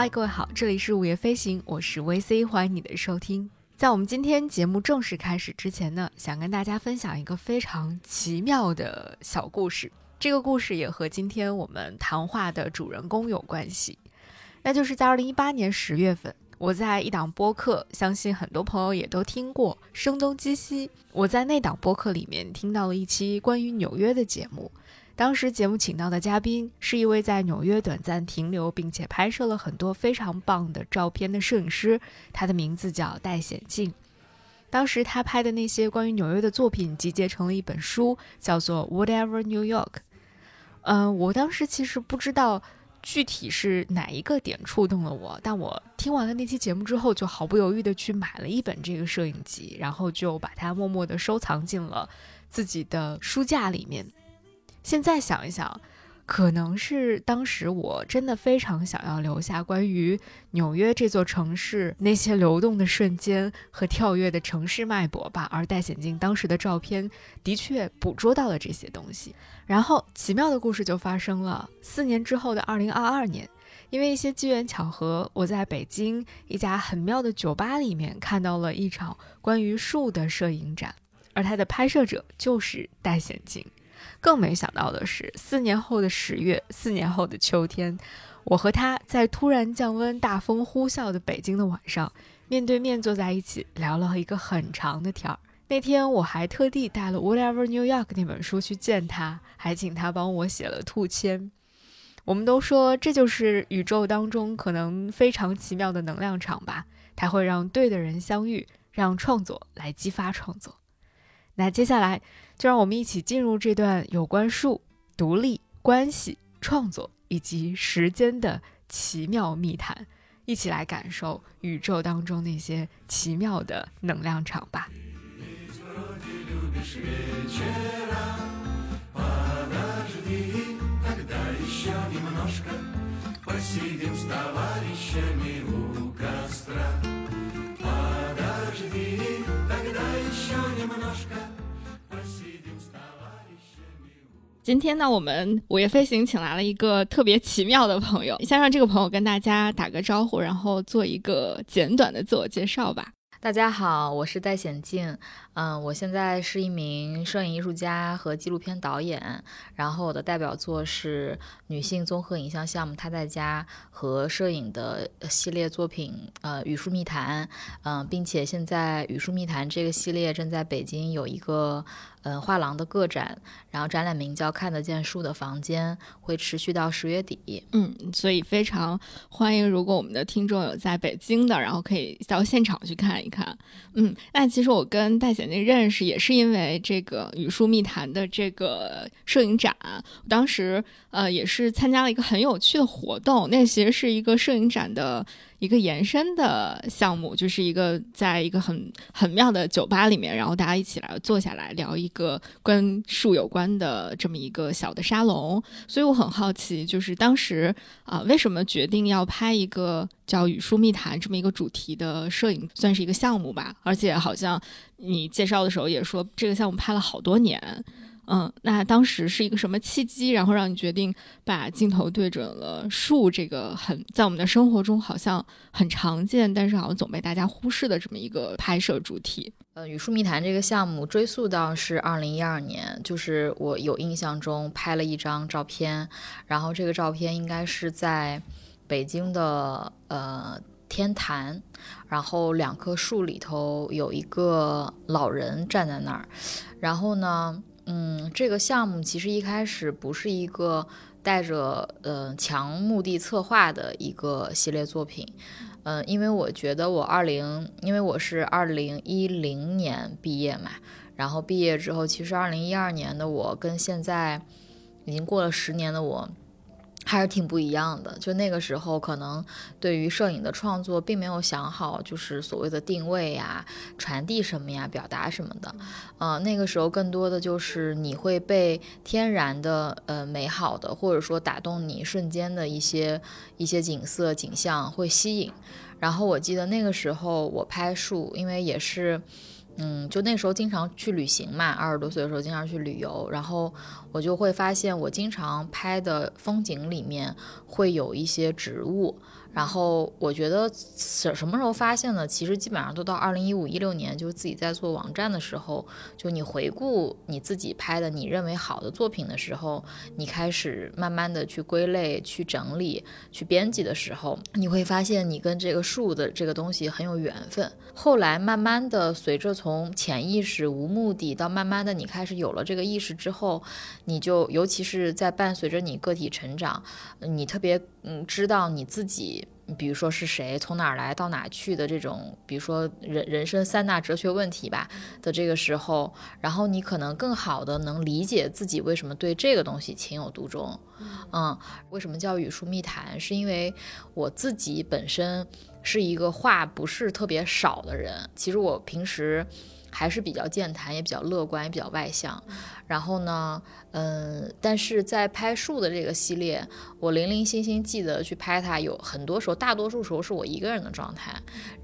嗨，各位好，这里是午夜飞行，我是 VC，欢迎你的收听。在我们今天节目正式开始之前呢，想跟大家分享一个非常奇妙的小故事。这个故事也和今天我们谈话的主人公有关系，那就是在二零一八年十月份，我在一档播客，相信很多朋友也都听过《声东击西》，我在那档播客里面听到了一期关于纽约的节目。当时节目请到的嘉宾是一位在纽约短暂停留，并且拍摄了很多非常棒的照片的摄影师，他的名字叫戴显静。当时他拍的那些关于纽约的作品集结成了一本书，叫做《Whatever New York》。嗯，我当时其实不知道具体是哪一个点触动了我，但我听完了那期节目之后，就毫不犹豫地去买了一本这个摄影集，然后就把它默默地收藏进了自己的书架里面。现在想一想，可能是当时我真的非常想要留下关于纽约这座城市那些流动的瞬间和跳跃的城市脉搏吧。而戴显镜当时的照片的确捕捉到了这些东西。然后奇妙的故事就发生了。四年之后的二零二二年，因为一些机缘巧合，我在北京一家很妙的酒吧里面看到了一场关于树的摄影展，而它的拍摄者就是戴显镜。更没想到的是，四年后的十月，四年后的秋天，我和他在突然降温、大风呼啸的北京的晚上，面对面坐在一起，聊了一个很长的天儿。那天我还特地带了《Whatever New York》那本书去见他，还请他帮我写了兔签。我们都说这就是宇宙当中可能非常奇妙的能量场吧，它会让对的人相遇，让创作来激发创作。那接下来。就让我们一起进入这段有关树、独立、关系、创作以及时间的奇妙密谈，一起来感受宇宙当中那些奇妙的能量场吧。今天呢，我们午夜飞行请来了一个特别奇妙的朋友，先让这个朋友跟大家打个招呼，然后做一个简短的自我介绍吧。大家好，我是戴显静，嗯，我现在是一名摄影艺术家和纪录片导演，然后我的代表作是女性综合影像项目《他在家》和摄影的系列作品，呃，《语数密谈》，嗯，并且现在《语数密谈》这个系列正在北京有一个。嗯，画廊的个展，然后展览名叫《看得见树的房间》，会持续到十月底。嗯，所以非常欢迎，如果我们的听众有在北京的，然后可以到现场去看一看。嗯，那其实我跟戴显那认识也是因为这个《语数密谈》的这个摄影展，当时呃也是参加了一个很有趣的活动，那其实是一个摄影展的。一个延伸的项目，就是一个在一个很很妙的酒吧里面，然后大家一起来坐下来聊一个跟树有关的这么一个小的沙龙。所以我很好奇，就是当时啊，为什么决定要拍一个叫《语树密谈》这么一个主题的摄影，算是一个项目吧？而且好像你介绍的时候也说，这个项目拍了好多年。嗯，那当时是一个什么契机，然后让你决定把镜头对准了树这个很在我们的生活中好像很常见，但是好像总被大家忽视的这么一个拍摄主题？呃，与树密谈这个项目追溯到是二零一二年，就是我有印象中拍了一张照片，然后这个照片应该是在北京的呃天坛，然后两棵树里头有一个老人站在那儿，然后呢。嗯，这个项目其实一开始不是一个带着呃强目的策划的一个系列作品，嗯，因为我觉得我二零，因为我是二零一零年毕业嘛，然后毕业之后，其实二零一二年的我跟现在已经过了十年的我。还是挺不一样的。就那个时候，可能对于摄影的创作并没有想好，就是所谓的定位呀、传递什么呀、表达什么的。呃，那个时候更多的就是你会被天然的、呃美好的，或者说打动你瞬间的一些一些景色景象会吸引。然后我记得那个时候我拍树，因为也是。嗯，就那时候经常去旅行嘛，二十多岁的时候经常去旅游，然后我就会发现，我经常拍的风景里面会有一些植物，然后我觉得什什么时候发现呢？其实基本上都到二零一五一六年，就是自己在做网站的时候，就你回顾你自己拍的你认为好的作品的时候，你开始慢慢的去归类、去整理、去编辑的时候，你会发现你跟这个树的这个东西很有缘分。后来慢慢的，随着从潜意识无目的到慢慢的你开始有了这个意识之后，你就尤其是在伴随着你个体成长，你特别嗯知道你自己。比如说是谁从哪儿来到哪去的这种，比如说人人生三大哲学问题吧的这个时候，然后你可能更好的能理解自己为什么对这个东西情有独钟。嗯，为什么叫语数密谈？是因为我自己本身是一个话不是特别少的人，其实我平时。还是比较健谈，也比较乐观，也比较外向。然后呢，嗯，但是在拍树的这个系列，我零零星星记得去拍它，有很多时候，大多数时候是我一个人的状态。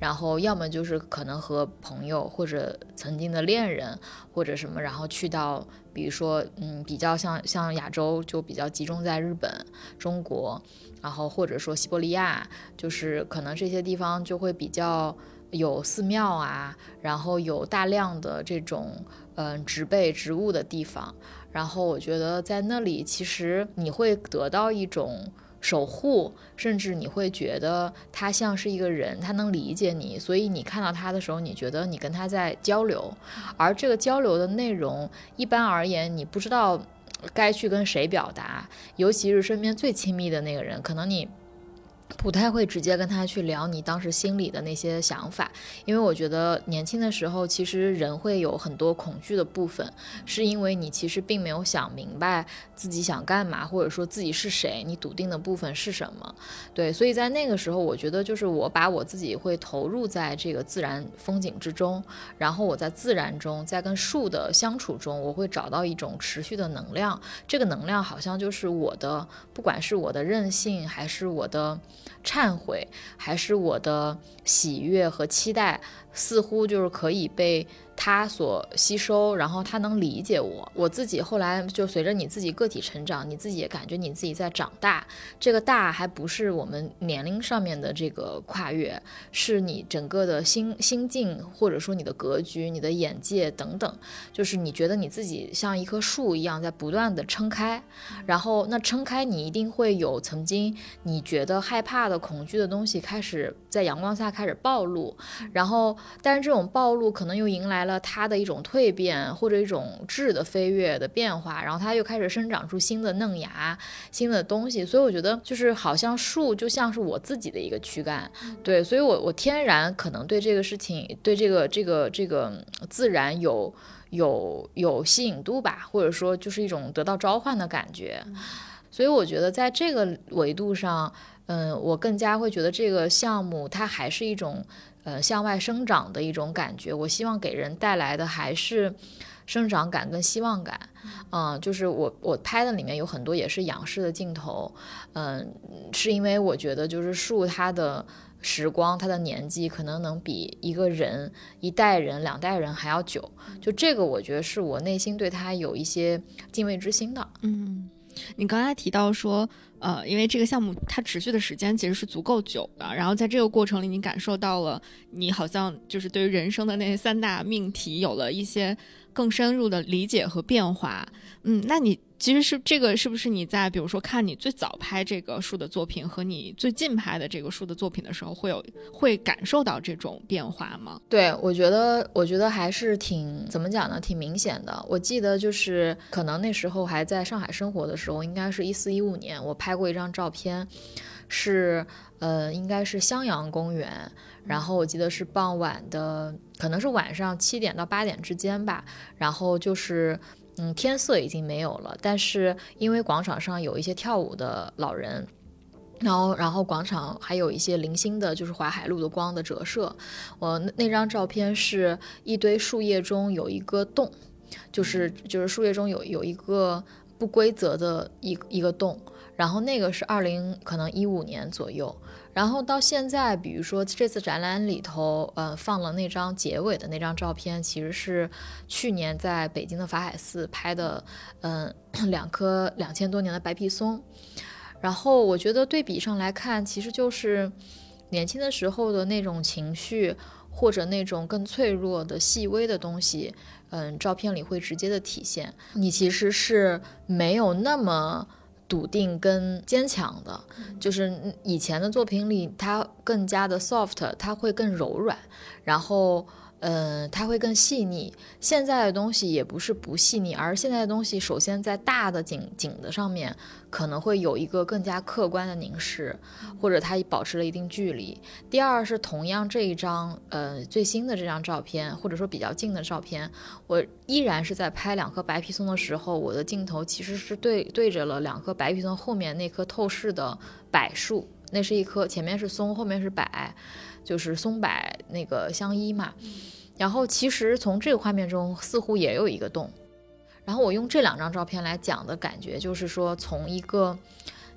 然后要么就是可能和朋友或者曾经的恋人或者什么，然后去到，比如说，嗯，比较像像亚洲就比较集中在日本、中国，然后或者说西伯利亚，就是可能这些地方就会比较。有寺庙啊，然后有大量的这种嗯植被植物的地方，然后我觉得在那里其实你会得到一种守护，甚至你会觉得他像是一个人，他能理解你，所以你看到他的时候，你觉得你跟他在交流，而这个交流的内容一般而言，你不知道该去跟谁表达，尤其是身边最亲密的那个人，可能你。不太会直接跟他去聊你当时心里的那些想法，因为我觉得年轻的时候，其实人会有很多恐惧的部分，是因为你其实并没有想明白自己想干嘛，或者说自己是谁，你笃定的部分是什么。对，所以在那个时候，我觉得就是我把我自己会投入在这个自然风景之中，然后我在自然中，在跟树的相处中，我会找到一种持续的能量。这个能量好像就是我的，不管是我的韧性，还是我的。忏悔，还是我的喜悦和期待，似乎就是可以被。他所吸收，然后他能理解我。我自己后来就随着你自己个体成长，你自己也感觉你自己在长大。这个大还不是我们年龄上面的这个跨越，是你整个的心心境，或者说你的格局、你的眼界等等。就是你觉得你自己像一棵树一样在不断的撑开，然后那撑开你一定会有曾经你觉得害怕的、恐惧的东西开始在阳光下开始暴露，然后但是这种暴露可能又迎来。了它的一种蜕变或者一种质的飞跃的变化，然后它又开始生长出新的嫩芽、新的东西，所以我觉得就是好像树就像是我自己的一个躯干，对，所以我我天然可能对这个事情、对这个这个这个自然有有有吸引度吧，或者说就是一种得到召唤的感觉，所以我觉得在这个维度上，嗯，我更加会觉得这个项目它还是一种。呃，向外生长的一种感觉，我希望给人带来的还是生长感跟希望感。嗯，就是我我拍的里面有很多也是仰视的镜头，嗯，是因为我觉得就是树它的时光，它的年纪可能能比一个人一代人、两代人还要久。就这个，我觉得是我内心对它有一些敬畏之心的。嗯，你刚才提到说。呃，因为这个项目它持续的时间其实是足够久的，然后在这个过程里，你感受到了你好像就是对于人生的那三大命题有了一些更深入的理解和变化。嗯，那你。其实是这个，是不是你在比如说看你最早拍这个树的作品和你最近拍的这个树的作品的时候，会有会感受到这种变化吗？对，我觉得，我觉得还是挺怎么讲呢？挺明显的。我记得就是可能那时候还在上海生活的时候，应该是一四一五年，我拍过一张照片，是呃，应该是襄阳公园，然后我记得是傍晚的，可能是晚上七点到八点之间吧，然后就是。嗯，天色已经没有了，但是因为广场上有一些跳舞的老人，然后然后广场还有一些零星的，就是淮海路的光的折射。我那张照片是一堆树叶中有一个洞，就是就是树叶中有有一个不规则的一一个洞，然后那个是二零可能一五年左右。然后到现在，比如说这次展览里头，呃，放了那张结尾的那张照片，其实是去年在北京的法海寺拍的，嗯，两棵两千多年的白皮松。然后我觉得对比上来看，其实就是年轻的时候的那种情绪，或者那种更脆弱的细微的东西，嗯，照片里会直接的体现。你其实是没有那么笃定跟坚强的，就是以前的作品里，它更加的 soft，它会更柔软，然后。嗯，它会更细腻。现在的东西也不是不细腻，而现在的东西，首先在大的景景的上面，可能会有一个更加客观的凝视，或者它保持了一定距离。第二是同样这一张，呃，最新的这张照片，或者说比较近的照片，我依然是在拍两颗白皮松的时候，我的镜头其实是对对着了两颗白皮松后面那棵透视的柏树，那是一棵前面是松，后面是柏。就是松柏那个相依嘛，然后其实从这个画面中似乎也有一个洞，然后我用这两张照片来讲的感觉就是说，从一个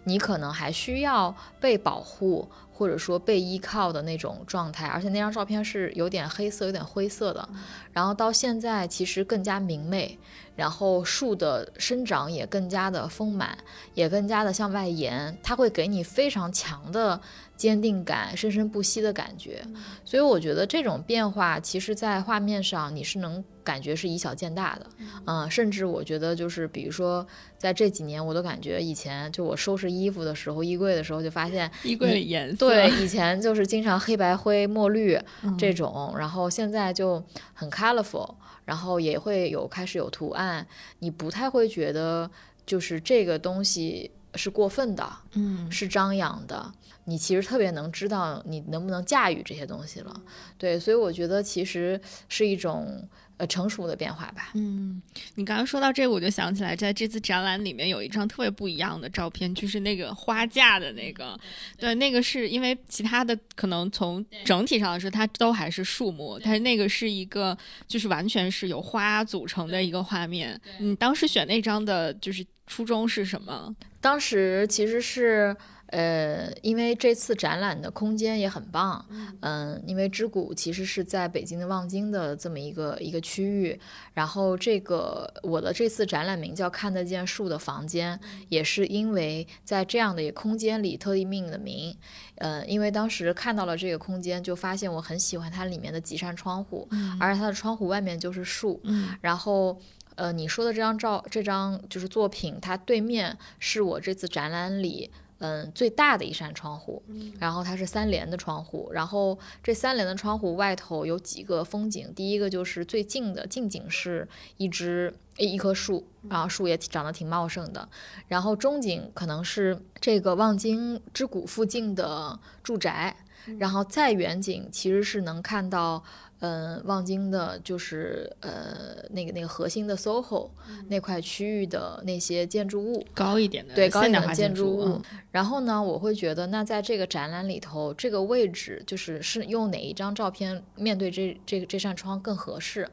你可能还需要被保护或者说被依靠的那种状态，而且那张照片是有点黑色、有点灰色的，然后到现在其实更加明媚。然后树的生长也更加的丰满，也更加的向外延，它会给你非常强的坚定感、生生不息的感觉。所以我觉得这种变化，其实，在画面上你是能感觉是以小见大的。嗯，甚至我觉得就是，比如说在这几年，我都感觉以前就我收拾衣服的时候，衣柜的时候就发现衣柜里颜色对以前就是经常黑白灰、墨绿这种，然后现在就很 colorful。然后也会有开始有图案，你不太会觉得就是这个东西是过分的，嗯，是张扬的。你其实特别能知道你能不能驾驭这些东西了，对，所以我觉得其实是一种。呃，成熟的变化吧。嗯，你刚刚说到这个，我就想起来，在这次展览里面有一张特别不一样的照片，就是那个花架的那个。对，那个是因为其他的可能从整体上来说，它都还是树木，但是那个是一个就是完全是由花组成的一个画面。你当时选那张的就是初衷是什么？当时其实是。呃，因为这次展览的空间也很棒，嗯，因为知谷其实是在北京的望京的这么一个一个区域，然后这个我的这次展览名叫“看得见树的房间”，也是因为在这样的一个空间里特地命的名，呃，因为当时看到了这个空间，就发现我很喜欢它里面的几扇窗户，而且它的窗户外面就是树，然后呃，你说的这张照，这张就是作品，它对面是我这次展览里。嗯，最大的一扇窗户，然后它是三联的窗户，然后这三联的窗户外头有几个风景，第一个就是最近的近景是一只一棵树，然后树也长得挺茂盛的，然后中景可能是这个望京之谷附近的住宅，然后再远景其实是能看到。嗯，望京的就是呃那个那个核心的 SOHO 那块区域的那些建筑物，高一点的对高一点的建筑物。然后呢，我会觉得那在这个展览里头，这个位置就是是用哪一张照片面对这这个这扇窗更合适？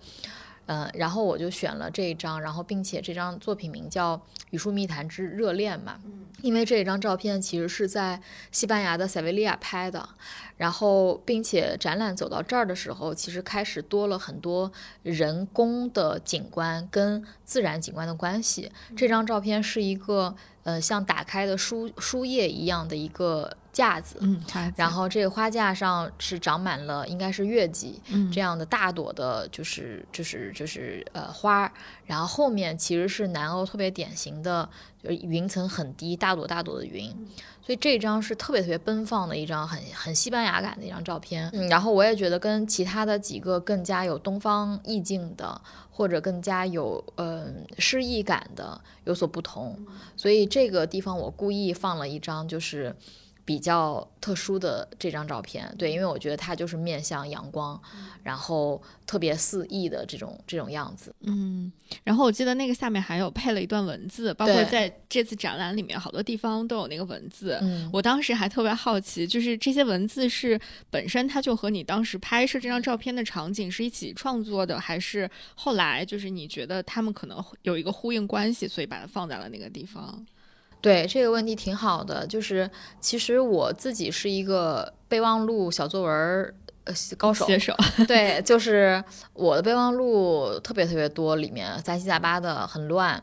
嗯，然后我就选了这一张，然后并且这张作品名叫《语数密谈之热恋》嘛，因为这一张照片其实是在西班牙的塞维利亚拍的。然后，并且展览走到这儿的时候，其实开始多了很多人工的景观跟自然景观的关系。这张照片是一个，呃，像打开的书书页一样的一个架子，嗯，然后这个花架上是长满了，应该是月季，这样的大朵的，就是就是就是呃花。然后后面其实是南欧特别典型的，就是云层很低，大朵大朵的云。所以这张是特别特别奔放的一张，很很西班牙感的一张照片。嗯，然后我也觉得跟其他的几个更加有东方意境的，或者更加有嗯诗意感的有所不同。所以这个地方我故意放了一张，就是。比较特殊的这张照片，对，因为我觉得它就是面向阳光，然后特别肆意的这种这种样子。嗯，然后我记得那个下面还有配了一段文字，包括在这次展览里面好多地方都有那个文字。嗯，我当时还特别好奇，就是这些文字是本身它就和你当时拍摄这张照片的场景是一起创作的，还是后来就是你觉得他们可能有一个呼应关系，所以把它放在了那个地方？对这个问题挺好的，就是其实我自己是一个备忘录小作文呃高手，写手。对，就是我的备忘录特别特别多，里面杂七杂八的，很乱。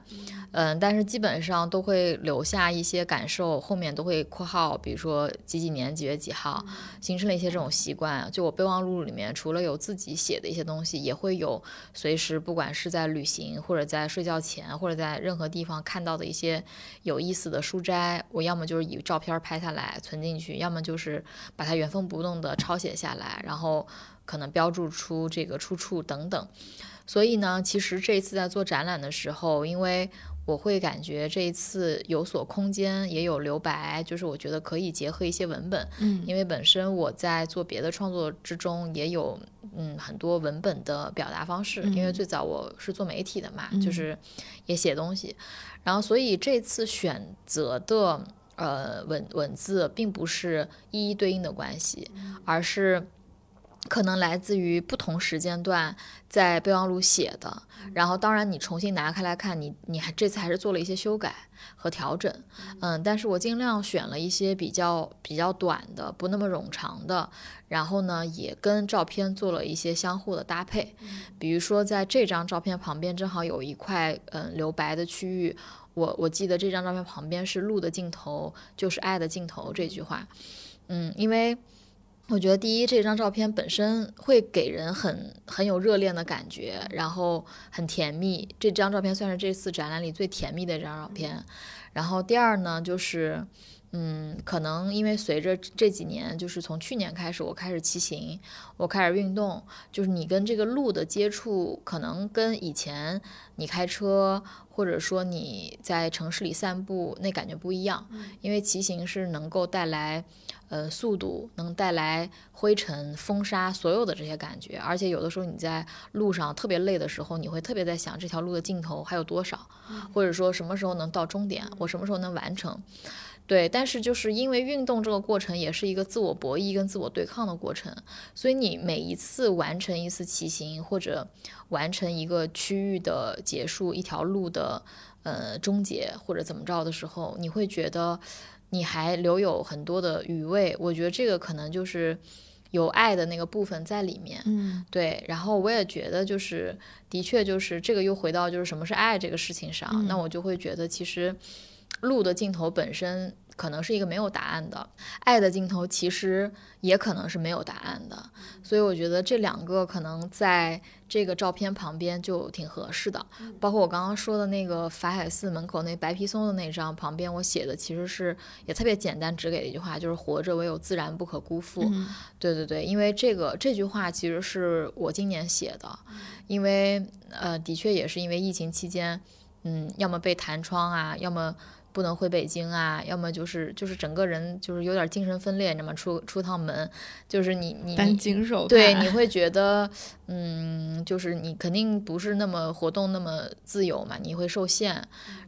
嗯，但是基本上都会留下一些感受，后面都会括号，比如说几几年几月几号，形成了一些这种习惯。就我备忘录里面，除了有自己写的一些东西，也会有随时不管是在旅行或者在睡觉前或者在任何地方看到的一些有意思的书摘，我要么就是以照片拍下来存进去，要么就是把它原封不动的抄写下来，然后可能标注出这个出处等等。所以呢，其实这一次在做展览的时候，因为我会感觉这一次有所空间，也有留白，就是我觉得可以结合一些文本，嗯，因为本身我在做别的创作之中也有嗯很多文本的表达方式，因为最早我是做媒体的嘛，就是也写东西，然后所以这次选择的呃文文字并不是一一对应的关系，而是。可能来自于不同时间段在备忘录写的，然后当然你重新拿开来看，你你还这次还是做了一些修改和调整，嗯，但是我尽量选了一些比较比较短的，不那么冗长的，然后呢也跟照片做了一些相互的搭配，比如说在这张照片旁边正好有一块嗯留白的区域，我我记得这张照片旁边是路的尽头就是爱的尽头这句话，嗯，因为。我觉得第一，这张照片本身会给人很很有热恋的感觉，然后很甜蜜。这张照片算是这次展览里最甜蜜的一张照片。然后第二呢，就是，嗯，可能因为随着这几年，就是从去年开始，我开始骑行，我开始运动，就是你跟这个路的接触，可能跟以前你开车或者说你在城市里散步那感觉不一样。因为骑行是能够带来。呃，速度能带来灰尘、风沙，所有的这些感觉，而且有的时候你在路上特别累的时候，你会特别在想这条路的尽头还有多少，或者说什么时候能到终点，我什么时候能完成？对，但是就是因为运动这个过程也是一个自我博弈跟自我对抗的过程，所以你每一次完成一次骑行或者完成一个区域的结束，一条路的呃终结或者怎么着的时候，你会觉得。你还留有很多的余味，我觉得这个可能就是有爱的那个部分在里面。嗯，对。然后我也觉得，就是的确就是这个又回到就是什么是爱这个事情上，那我就会觉得其实路的尽头本身。可能是一个没有答案的爱的镜头，其实也可能是没有答案的，所以我觉得这两个可能在这个照片旁边就挺合适的。包括我刚刚说的那个法海寺门口那白皮松的那张旁边，我写的其实是也特别简单，只给了一句话，就是“活着唯有自然不可辜负”。对对对，因为这个这句话其实是我今年写的，因为呃，的确也是因为疫情期间，嗯，要么被弹窗啊，要么。不能回北京啊，要么就是就是整个人就是有点精神分裂，你知道吗？出出趟门，就是你你担惊受对，你 会觉得嗯，就是你肯定不是那么活动那么自由嘛，你会受限，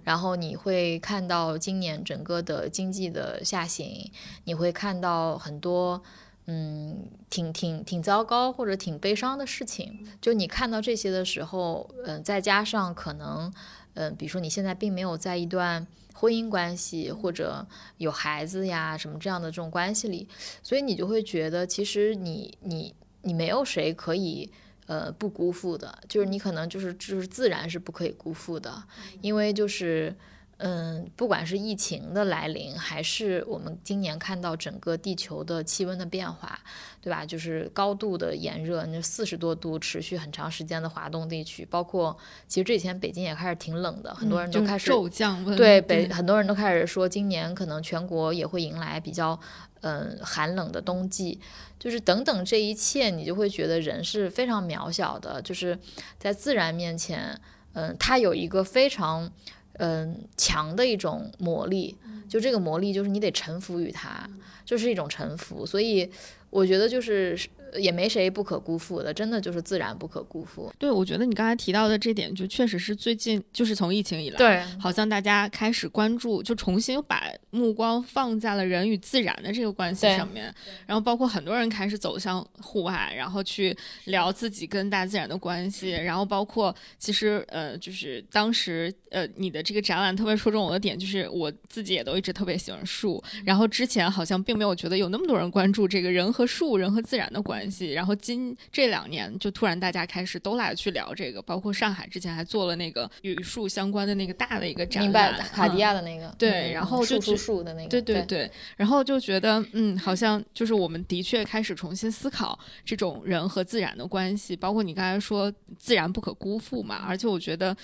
然后你会看到今年整个的经济的下行，你会看到很多嗯，挺挺挺糟糕或者挺悲伤的事情。就你看到这些的时候，嗯，再加上可能嗯，比如说你现在并没有在一段。婚姻关系或者有孩子呀什么这样的这种关系里，所以你就会觉得其实你你你没有谁可以呃不辜负的，就是你可能就是就是自然是不可以辜负的，因为就是。嗯，不管是疫情的来临，还是我们今年看到整个地球的气温的变化，对吧？就是高度的炎热，那四十多度持续很长时间的华东地区，包括其实这几天北京也开始挺冷的，很多人都开始骤降温。对北，很多人都开始说今年可能全国也会迎来比较嗯寒冷的冬季，就是等等这一切，你就会觉得人是非常渺小的，就是在自然面前，嗯，它有一个非常。嗯，强的一种魔力，就这个魔力就是你得臣服于它，就是一种臣服。所以我觉得就是也没谁不可辜负的，真的就是自然不可辜负。对，我觉得你刚才提到的这点，就确实是最近就是从疫情以来，对，好像大家开始关注，就重新把目光放在了人与自然的这个关系上面。然后包括很多人开始走向户外，然后去聊自己跟大自然的关系。然后包括其实呃，就是当时。呃，你的这个展览特别戳中我的点，就是我自己也都一直特别喜欢树。然后之前好像并没有觉得有那么多人关注这个人和和树、人和自然的关系。然后今这两年就突然大家开始都来去聊这个，包括上海之前还做了那个与树相关的那个大的一个展览，明白卡地亚的那个，对，然后就树树的那个，对对对，然后就觉得嗯，好像就是我们的确开始重新思考这种人和自然的关系，包括你刚才说自然不可辜负嘛，而且我觉得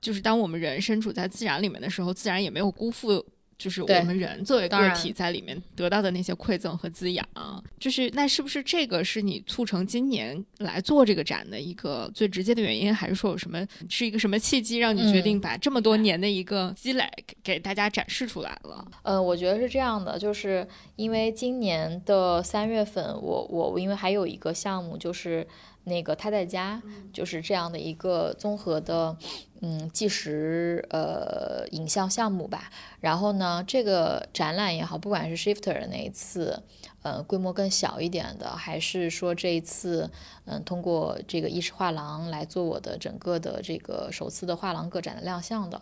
就是当我们人身处在自然里面的时候，自然也没有辜负。就是我们人作为个体在里面得到的那些馈赠和滋养，就是那是不是这个是你促成今年来做这个展的一个最直接的原因，还是说有什么是一个什么契机让你决定把这么多年的一个积累给大家展示出来了？呃，我觉得是这样的，就是因为今年的三月份，我我因为还有一个项目就是。那个他在家就是这样的一个综合的，嗯，纪实呃影像项目吧。然后呢，这个展览也好，不管是 Shifter 那一次，呃，规模更小一点的，还是说这一次，嗯，通过这个意识画廊来做我的整个的这个首次的画廊个展的亮相的，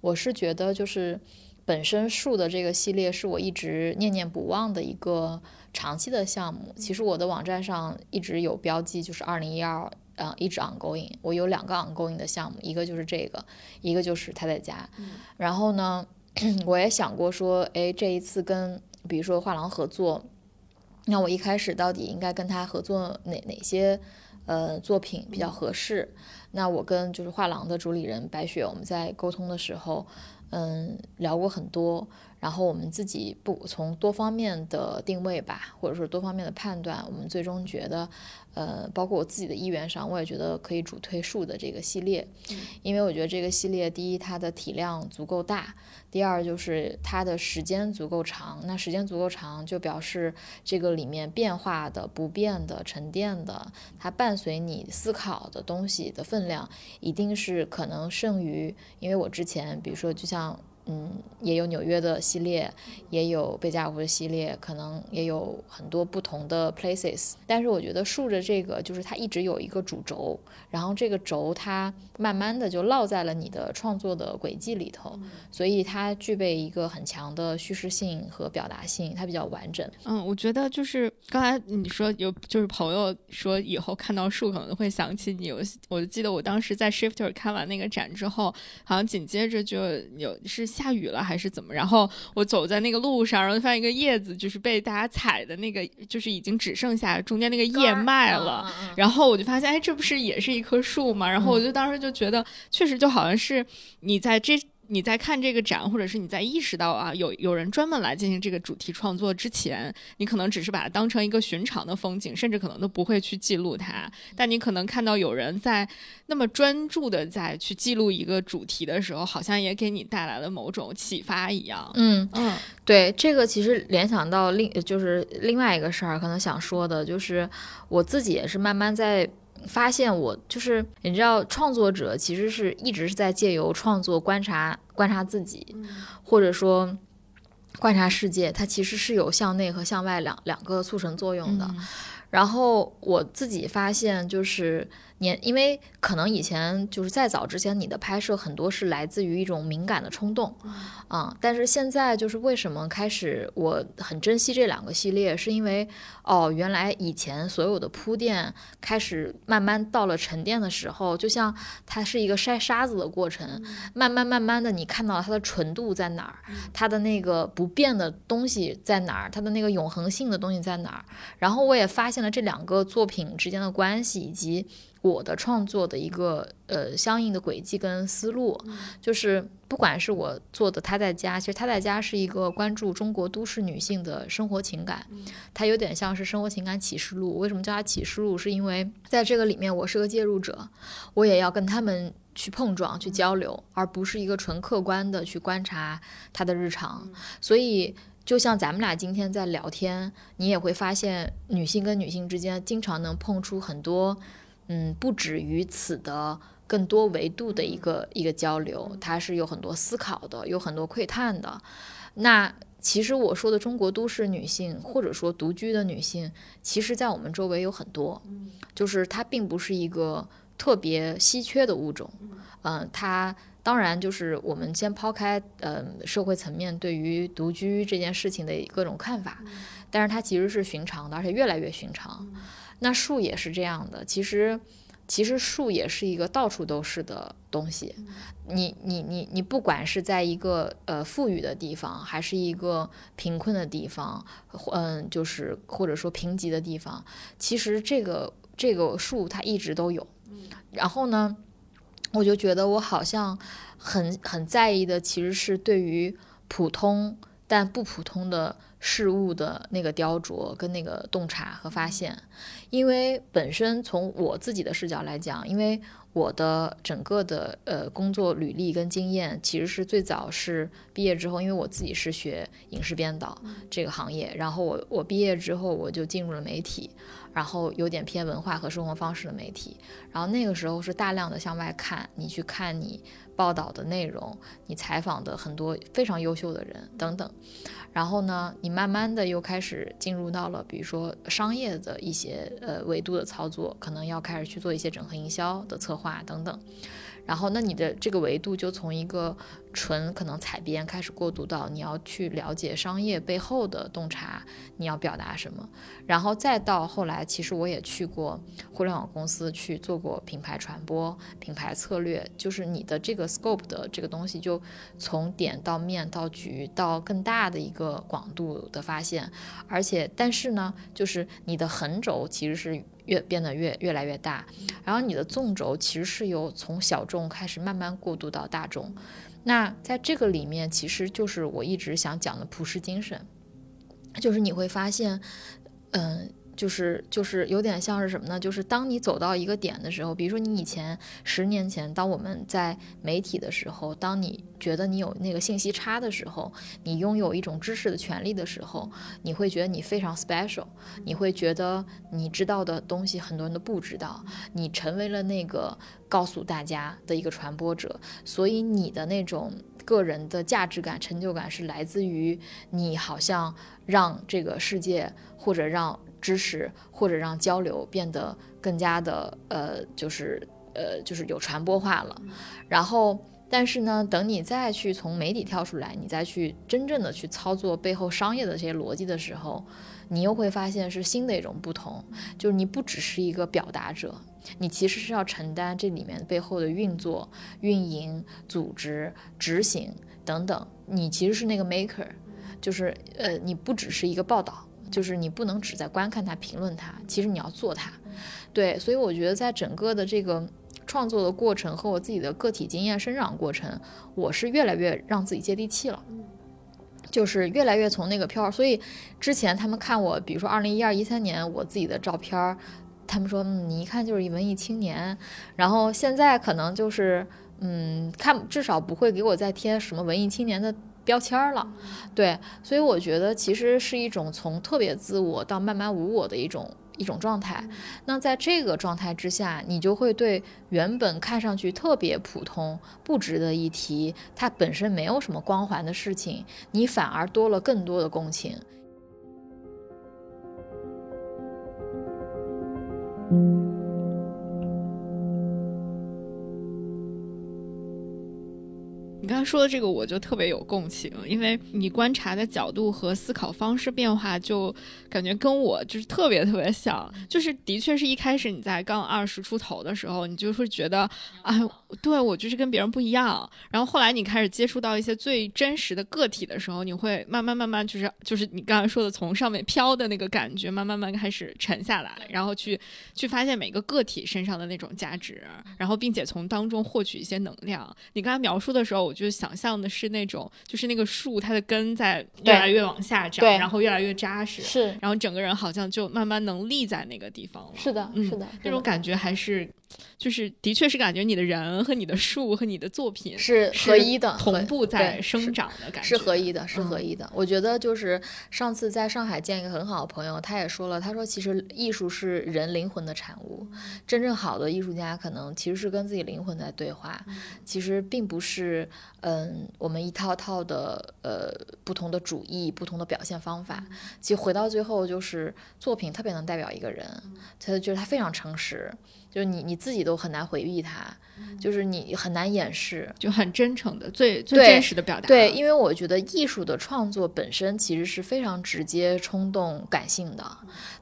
我是觉得就是本身树的这个系列是我一直念念不忘的一个。长期的项目，其实我的网站上一直有标记，就是二零一二，嗯，一直 ongoing。我有两个 ongoing 的项目，一个就是这个，一个就是他在家。然后呢，我也想过说，哎，这一次跟比如说画廊合作，那我一开始到底应该跟他合作哪哪些呃作品比较合适？那我跟就是画廊的主理人白雪，我们在沟通的时候，嗯，聊过很多。然后我们自己不从多方面的定位吧，或者说多方面的判断，我们最终觉得，呃，包括我自己的意愿上，我也觉得可以主推树的这个系列，因为我觉得这个系列，第一它的体量足够大，第二就是它的时间足够长。那时间足够长，就表示这个里面变化的、不变的、沉淀的，它伴随你思考的东西的分量，一定是可能胜于，因为我之前比如说就像。嗯，也有纽约的系列，也有贝加尔湖的系列，可能也有很多不同的 places。但是我觉得竖着这个，就是它一直有一个主轴，然后这个轴它慢慢的就落在了你的创作的轨迹里头，所以它具备一个很强的叙事性和表达性，它比较完整。嗯，我觉得就是刚才你说有，就是朋友说以后看到树可能会想起你，我我记得我当时在 Shifter 看完那个展之后，好像紧接着就有是。下雨了还是怎么？然后我走在那个路上，然后发现一个叶子，就是被大家踩的那个，就是已经只剩下中间那个叶脉了。然后我就发现，哎，这不是也是一棵树吗？然后我就当时就觉得，确实就好像是你在这。你在看这个展，或者是你在意识到啊，有有人专门来进行这个主题创作之前，你可能只是把它当成一个寻常的风景，甚至可能都不会去记录它。但你可能看到有人在那么专注的在去记录一个主题的时候，好像也给你带来了某种启发一样。嗯嗯，对，这个其实联想到另就是另外一个事儿，可能想说的就是我自己也是慢慢在。发现我就是你知道，创作者其实是一直是在借由创作观察观察自己，或者说观察世界，它其实是有向内和向外两两个促成作用的。然后我自己发现就是。年，因为可能以前就是再早之前，你的拍摄很多是来自于一种敏感的冲动，啊，但是现在就是为什么开始我很珍惜这两个系列，是因为哦，原来以前所有的铺垫开始慢慢到了沉淀的时候，就像它是一个筛沙子的过程，慢慢慢慢的你看到它的纯度在哪儿，它的那个不变的东西在哪儿，它的那个永恒性的东西在哪儿，然后我也发现了这两个作品之间的关系以及。我的创作的一个呃相应的轨迹跟思路，就是不管是我做的他在家，其实他在家是一个关注中国都市女性的生活情感，它有点像是生活情感启示录。为什么叫它启示录？是因为在这个里面我是个介入者，我也要跟他们去碰撞、去交流，而不是一个纯客观的去观察他的日常。所以就像咱们俩今天在聊天，你也会发现女性跟女性之间经常能碰出很多。嗯，不止于此的更多维度的一个一个交流，它是有很多思考的，有很多窥探的。那其实我说的中国都市女性，或者说独居的女性，其实在我们周围有很多，就是它并不是一个特别稀缺的物种，嗯，它当然就是我们先抛开呃社会层面对于独居这件事情的各种看法，但是它其实是寻常的，而且越来越寻常。那树也是这样的，其实。其实树也是一个到处都是的东西，你你你你不管是在一个呃富裕的地方，还是一个贫困的地方，嗯，就是或者说贫瘠的地方，其实这个这个树它一直都有。然后呢，我就觉得我好像很很在意的，其实是对于普通但不普通的。事物的那个雕琢跟那个洞察和发现，因为本身从我自己的视角来讲，因为我的整个的呃工作履历跟经验，其实是最早是毕业之后，因为我自己是学影视编导这个行业，然后我我毕业之后我就进入了媒体，然后有点偏文化和生活方式的媒体，然后那个时候是大量的向外看，你去看你报道的内容，你采访的很多非常优秀的人等等。然后呢，你慢慢的又开始进入到了，比如说商业的一些呃维度的操作，可能要开始去做一些整合营销的策划等等。然后，那你的这个维度就从一个纯可能采编开始过渡到你要去了解商业背后的洞察，你要表达什么，然后再到后来，其实我也去过互联网公司去做过品牌传播、品牌策略，就是你的这个 scope 的这个东西，就从点到面到局到更大的一个广度的发现，而且但是呢，就是你的横轴其实是。越变得越越来越大，然后你的纵轴其实是由从小众开始慢慢过渡到大众，那在这个里面，其实就是我一直想讲的普世精神，就是你会发现，嗯。就是就是有点像是什么呢？就是当你走到一个点的时候，比如说你以前十年前，当我们在媒体的时候，当你觉得你有那个信息差的时候，你拥有一种知识的权利的时候，你会觉得你非常 special，你会觉得你知道的东西很多人都不知道，你成为了那个告诉大家的一个传播者，所以你的那种个人的价值感、成就感是来自于你好像让这个世界或者让。知识或者让交流变得更加的呃，就是呃，就是有传播化了。然后，但是呢，等你再去从媒体跳出来，你再去真正的去操作背后商业的这些逻辑的时候，你又会发现是新的一种不同。就是你不只是一个表达者，你其实是要承担这里面背后的运作、运营、组织、执行等等。你其实是那个 maker，就是呃，你不只是一个报道。就是你不能只在观看它、评论它，其实你要做它。对，所以我觉得在整个的这个创作的过程和我自己的个体经验生长过程，我是越来越让自己接地气了，就是越来越从那个飘。所以之前他们看我，比如说二零一二、一三年我自己的照片，他们说嗯，你一看就是一文艺青年。然后现在可能就是嗯，看至少不会给我再贴什么文艺青年的。标签了，对，所以我觉得其实是一种从特别自我到慢慢无我的一种一种状态。那在这个状态之下，你就会对原本看上去特别普通、不值得一提、它本身没有什么光环的事情，你反而多了更多的共情。刚刚说的这个，我就特别有共情，因为你观察的角度和思考方式变化，就感觉跟我就是特别特别像。就是的确是一开始你在刚二十出头的时候，你就会觉得，哎，对我就是跟别人不一样。然后后来你开始接触到一些最真实的个体的时候，你会慢慢慢慢就是就是你刚才说的从上面飘的那个感觉，慢慢慢开始沉下来，然后去去发现每个个体身上的那种价值，然后并且从当中获取一些能量。你刚才描述的时候，我。就想象的是那种，就是那个树，它的根在越来越往下长，然后越来越扎实，是，然后整个人好像就慢慢能立在那个地方了。是的，是的，那种感觉还是。就是，的确是感觉你的人和你的树和你的作品是合一的，同步在生长的感觉是合一的，是合一的。我觉得就是上次在上海见一个很好的朋友，他也说了，他说其实艺术是人灵魂的产物，真正好的艺术家可能其实是跟自己灵魂在对话，其实并不是嗯我们一套套的呃不同的主义、不同的表现方法。其实回到最后就是作品特别能代表一个人，他就是他非常诚实。就是你你自己都很难回避它，就是你很难掩饰。就很真诚的、最最真实的表达。对，因为我觉得艺术的创作本身其实是非常直接、冲动、感性的。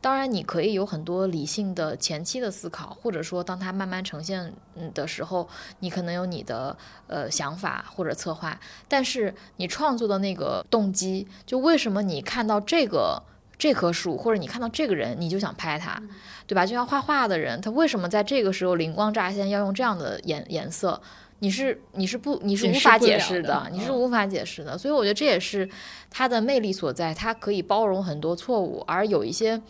当然，你可以有很多理性的前期的思考，或者说当它慢慢呈现嗯的时候，你可能有你的呃想法或者策划。但是你创作的那个动机，就为什么你看到这个这棵树，或者你看到这个人，你就想拍他，对吧？就像画画的人，他为什么在这个时候灵光乍现，要用这样的颜颜色？你是你是不你是无法解释的的，你是嗯无法解释的。所以我觉得这也是他的魅力所在，他可以包容很多错误，而有一些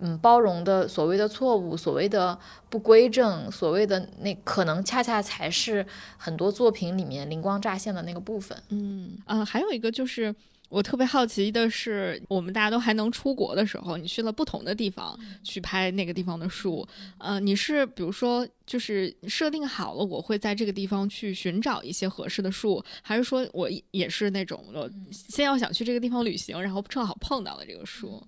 嗯包容的所谓的错误，所谓的不规正，所谓的那可能恰恰才是很多作品里面灵光乍现的那个部分。嗯呃，还有一个就是。我特别好奇的是，我们大家都还能出国的时候，你去了不同的地方去拍那个地方的树，呃，你是比如说就是设定好了我会在这个地方去寻找一些合适的树，还是说我也是那种我先要想去这个地方旅行，然后正好碰到了这个树？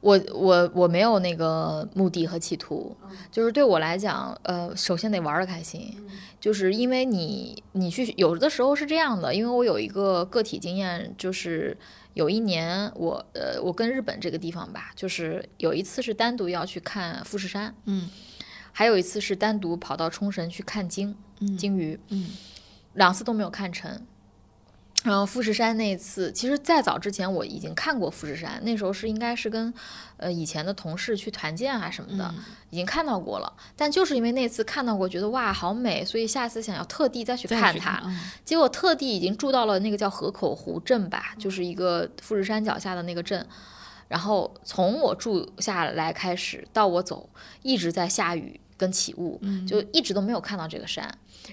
我我我没有那个目的和企图，就是对我来讲，呃，首先得玩的开心，就是因为你你去有的时候是这样的，因为我有一个个体经验，就是有一年我呃我跟日本这个地方吧，就是有一次是单独要去看富士山，嗯还有一次是单独跑到冲绳去看鲸嗯鲸鱼，嗯两次都没有看成。然后富士山那一次，其实再早之前我已经看过富士山，那时候是应该是跟呃以前的同事去团建啊什么的，嗯已经看到过了。但就是因为那次看到过，觉得哇好美，所以下次想要特地再去看它。嗯结果特地已经住到了那个叫河口湖镇吧，就是一个富士山脚下的那个镇。然后从我住下来开始到我走，一直在下雨跟起雾，嗯就一直都没有看到这个山。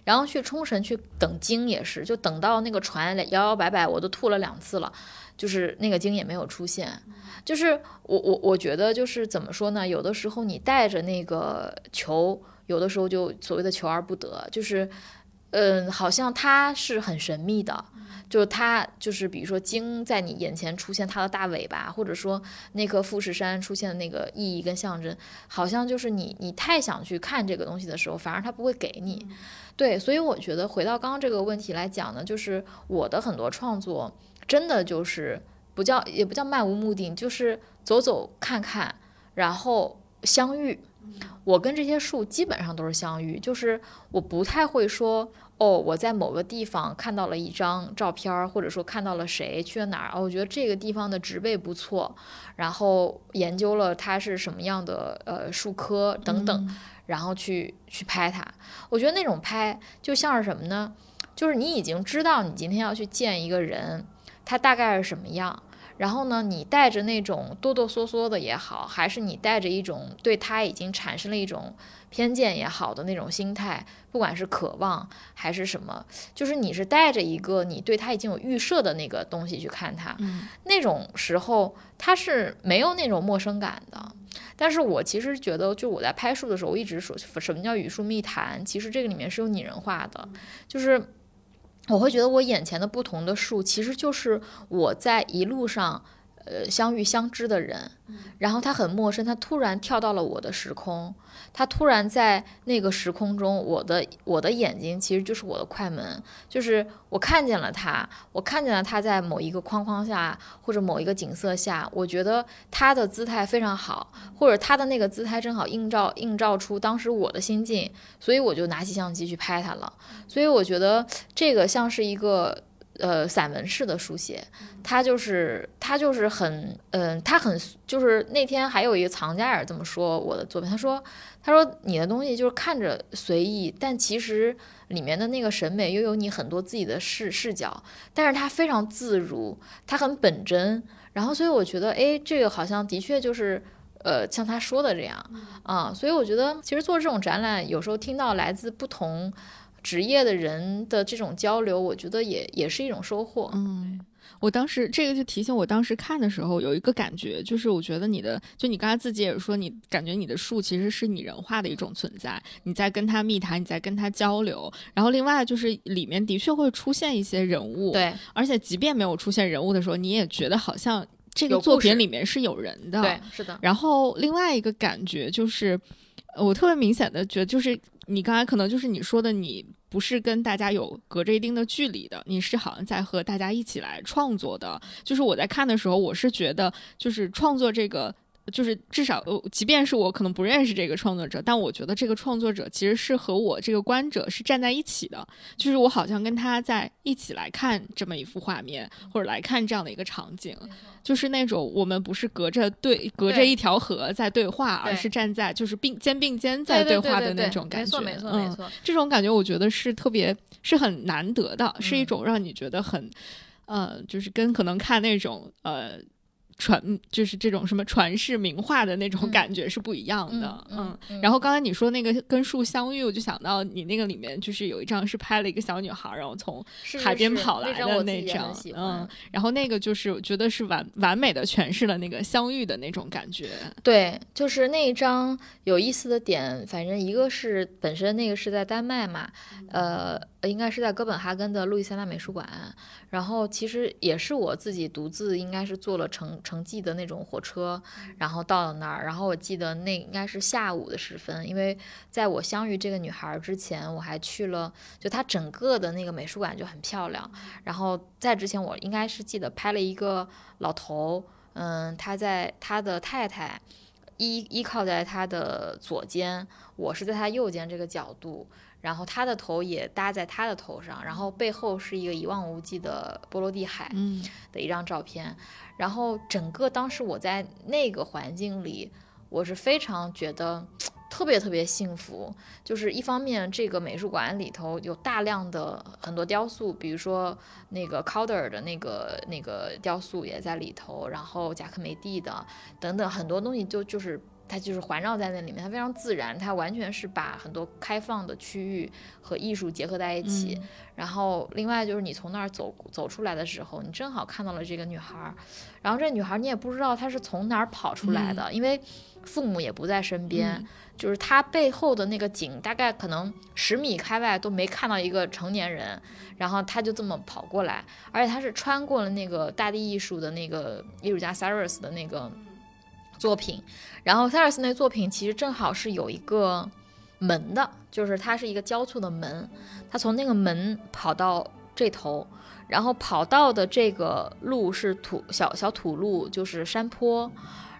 然后去冲绳去等鲸也是，就等到那个船摇摇摆摆，我都吐了两次了，就是那个鲸也没有出现。就是我我我觉得就是怎么说呢？有的时候你带着那个球，有的时候就所谓的求而不得，就是嗯，好像它是很神秘的。就是它，就是比如说鲸在你眼前出现它的大尾巴，或者说那颗富士山出现的那个意义跟象征，好像就是你你太想去看这个东西的时候，反而它不会给你。对，所以我觉得回到刚刚这个问题来讲呢，就是我的很多创作真的就是不叫也不叫漫无目的，就是走走看看，然后相遇。我跟这些树基本上都是相遇，就是我不太会说哦，我在某个地方看到了一张照片儿，或者说看到了谁去了哪儿，哦，我觉得这个地方的植被不错，然后研究了它是什么样的呃树科等等，然后去去拍它。我觉得那种拍就像是什么呢？就是你已经知道你今天要去见一个人，他大概是什么样。然后呢，你带着那种哆哆嗦嗦的也好，还是你带着一种对他已经产生了一种偏见也好的那种心态，不管是渴望还是什么，就是你是带着一个你对他已经有预设的那个东西去看他，嗯那种时候他是没有那种陌生感的。但是我其实觉得，就我在拍树的时候，我一直说什么叫语树密谈，其实这个里面是有拟人化的，就是我会觉得我眼前的不同的树，其实就是我在一路上。呃，相遇相知的人，然后他很陌生，他突然跳到了我的时空，他突然在那个时空中，我的我的眼睛其实就是我的快门，就是我看见了他，我看见了他在某一个框框下或者某一个景色下，我觉得他的姿态非常好，或者他的那个姿态正好映照映照出当时我的心境，所以我就拿起相机去拍他了。所以我觉得这个像是一个。呃，散文式的书写，他就是他就是很，嗯、他很就是那天还有一个藏家也这么说我的作品，他说他说你的东西就是看着随意，但其实里面的那个审美又有你很多自己的视视角，但是他非常自如，他很本真，然后所以我觉得，哎，这个好像的确就是。呃，像他说的这样啊，所以我觉得其实做这种展览，有时候听到来自不同职业的人的这种交流，我觉得也也是一种收获。嗯。我当时这个就提醒我，当时看的时候有一个感觉，就是我觉得你的，就你刚才自己也说，你感觉你的树其实是拟人化的一种存在，你在跟他密谈，你在跟他交流，然后另外就是里面的确会出现一些人物，，对而且即便没有出现人物的时候，你也觉得好像这个作品里面是有人的，对，是的，然后另外一个感觉就是，我特别明显的觉得，就是你刚才可能就是你说的，你不是跟大家有隔着一定的距离的，你是好像在和大家一起来创作的。就是我在看的时候，我是觉得，就是创作这个。就是至少，呃，即便是我可能不认识这个创作者，但我觉得这个创作者其实是和我这个观者是站在一起的。就是我好像跟他在一起来看这么一幅画面，或者来看这样的一个场景，就是那种我们不是隔着对隔着一条河在对话，而是站在就是并肩并肩在对话的那种感觉。没错，没错，没错。这种感觉我觉得是特别是很难得的，是一种让你觉得很，呃，就是跟可能看那种呃。传就是这种什么传世名画的那种感觉是不一样的，嗯。然后刚才你说那个跟树相遇，我就想到你那个里面就是有一张是拍了一个小女孩，然后从海边跑来的那张，嗯。然后那个就是我觉得是完完美的诠释了那个相遇的那种感觉。对，就是那一张有意思的点，反正一个是本身那个是在丹麦嘛，呃。应该是在哥本哈根的路易斯安那美术馆，然后其实也是我自己独自应该是做了城城际的那种火车，然后到了那儿，然后我记得那应该是下午的时分，因为在我相遇这个女孩之前，我还去了，就她整个的那个美术馆就很漂亮，然后在之前我应该是记得拍了一个老头，嗯，他在他的太太依依靠在他的左肩，我是在他右肩这个角度。然后他的头也搭在他的头上，然后背后是一个一望无际的波罗的海的一张照片。然后整个当时我在那个环境里，我是非常觉得特别特别幸福。就是一方面，这个美术馆里头有大量的很多雕塑，比如说那个 Calder 的那个那个雕塑也在里头，然后贾科梅蒂的等等很多东西就就是。它就是环绕在那里面，它非常自然，它完全是把很多开放的区域和艺术结合在一起。然后，另外就是你从那儿走走出来的时候，你正好看到了这个女孩儿。然后这女孩儿你也不知道她是从哪儿跑出来的，因为父母也不在身边。就是她背后的那个景，大概可能十米开外都没看到一个成年人。然后她就这么跑过来，而且她是穿过了那个大地艺术的那个艺术家 Cyrus 的那个。作品，然后塞尔斯那作品其实正好是有一个门的，就是它是一个交错的门，他从那个门跑到这头，然后跑道的这个路是土小小土路，就是山坡，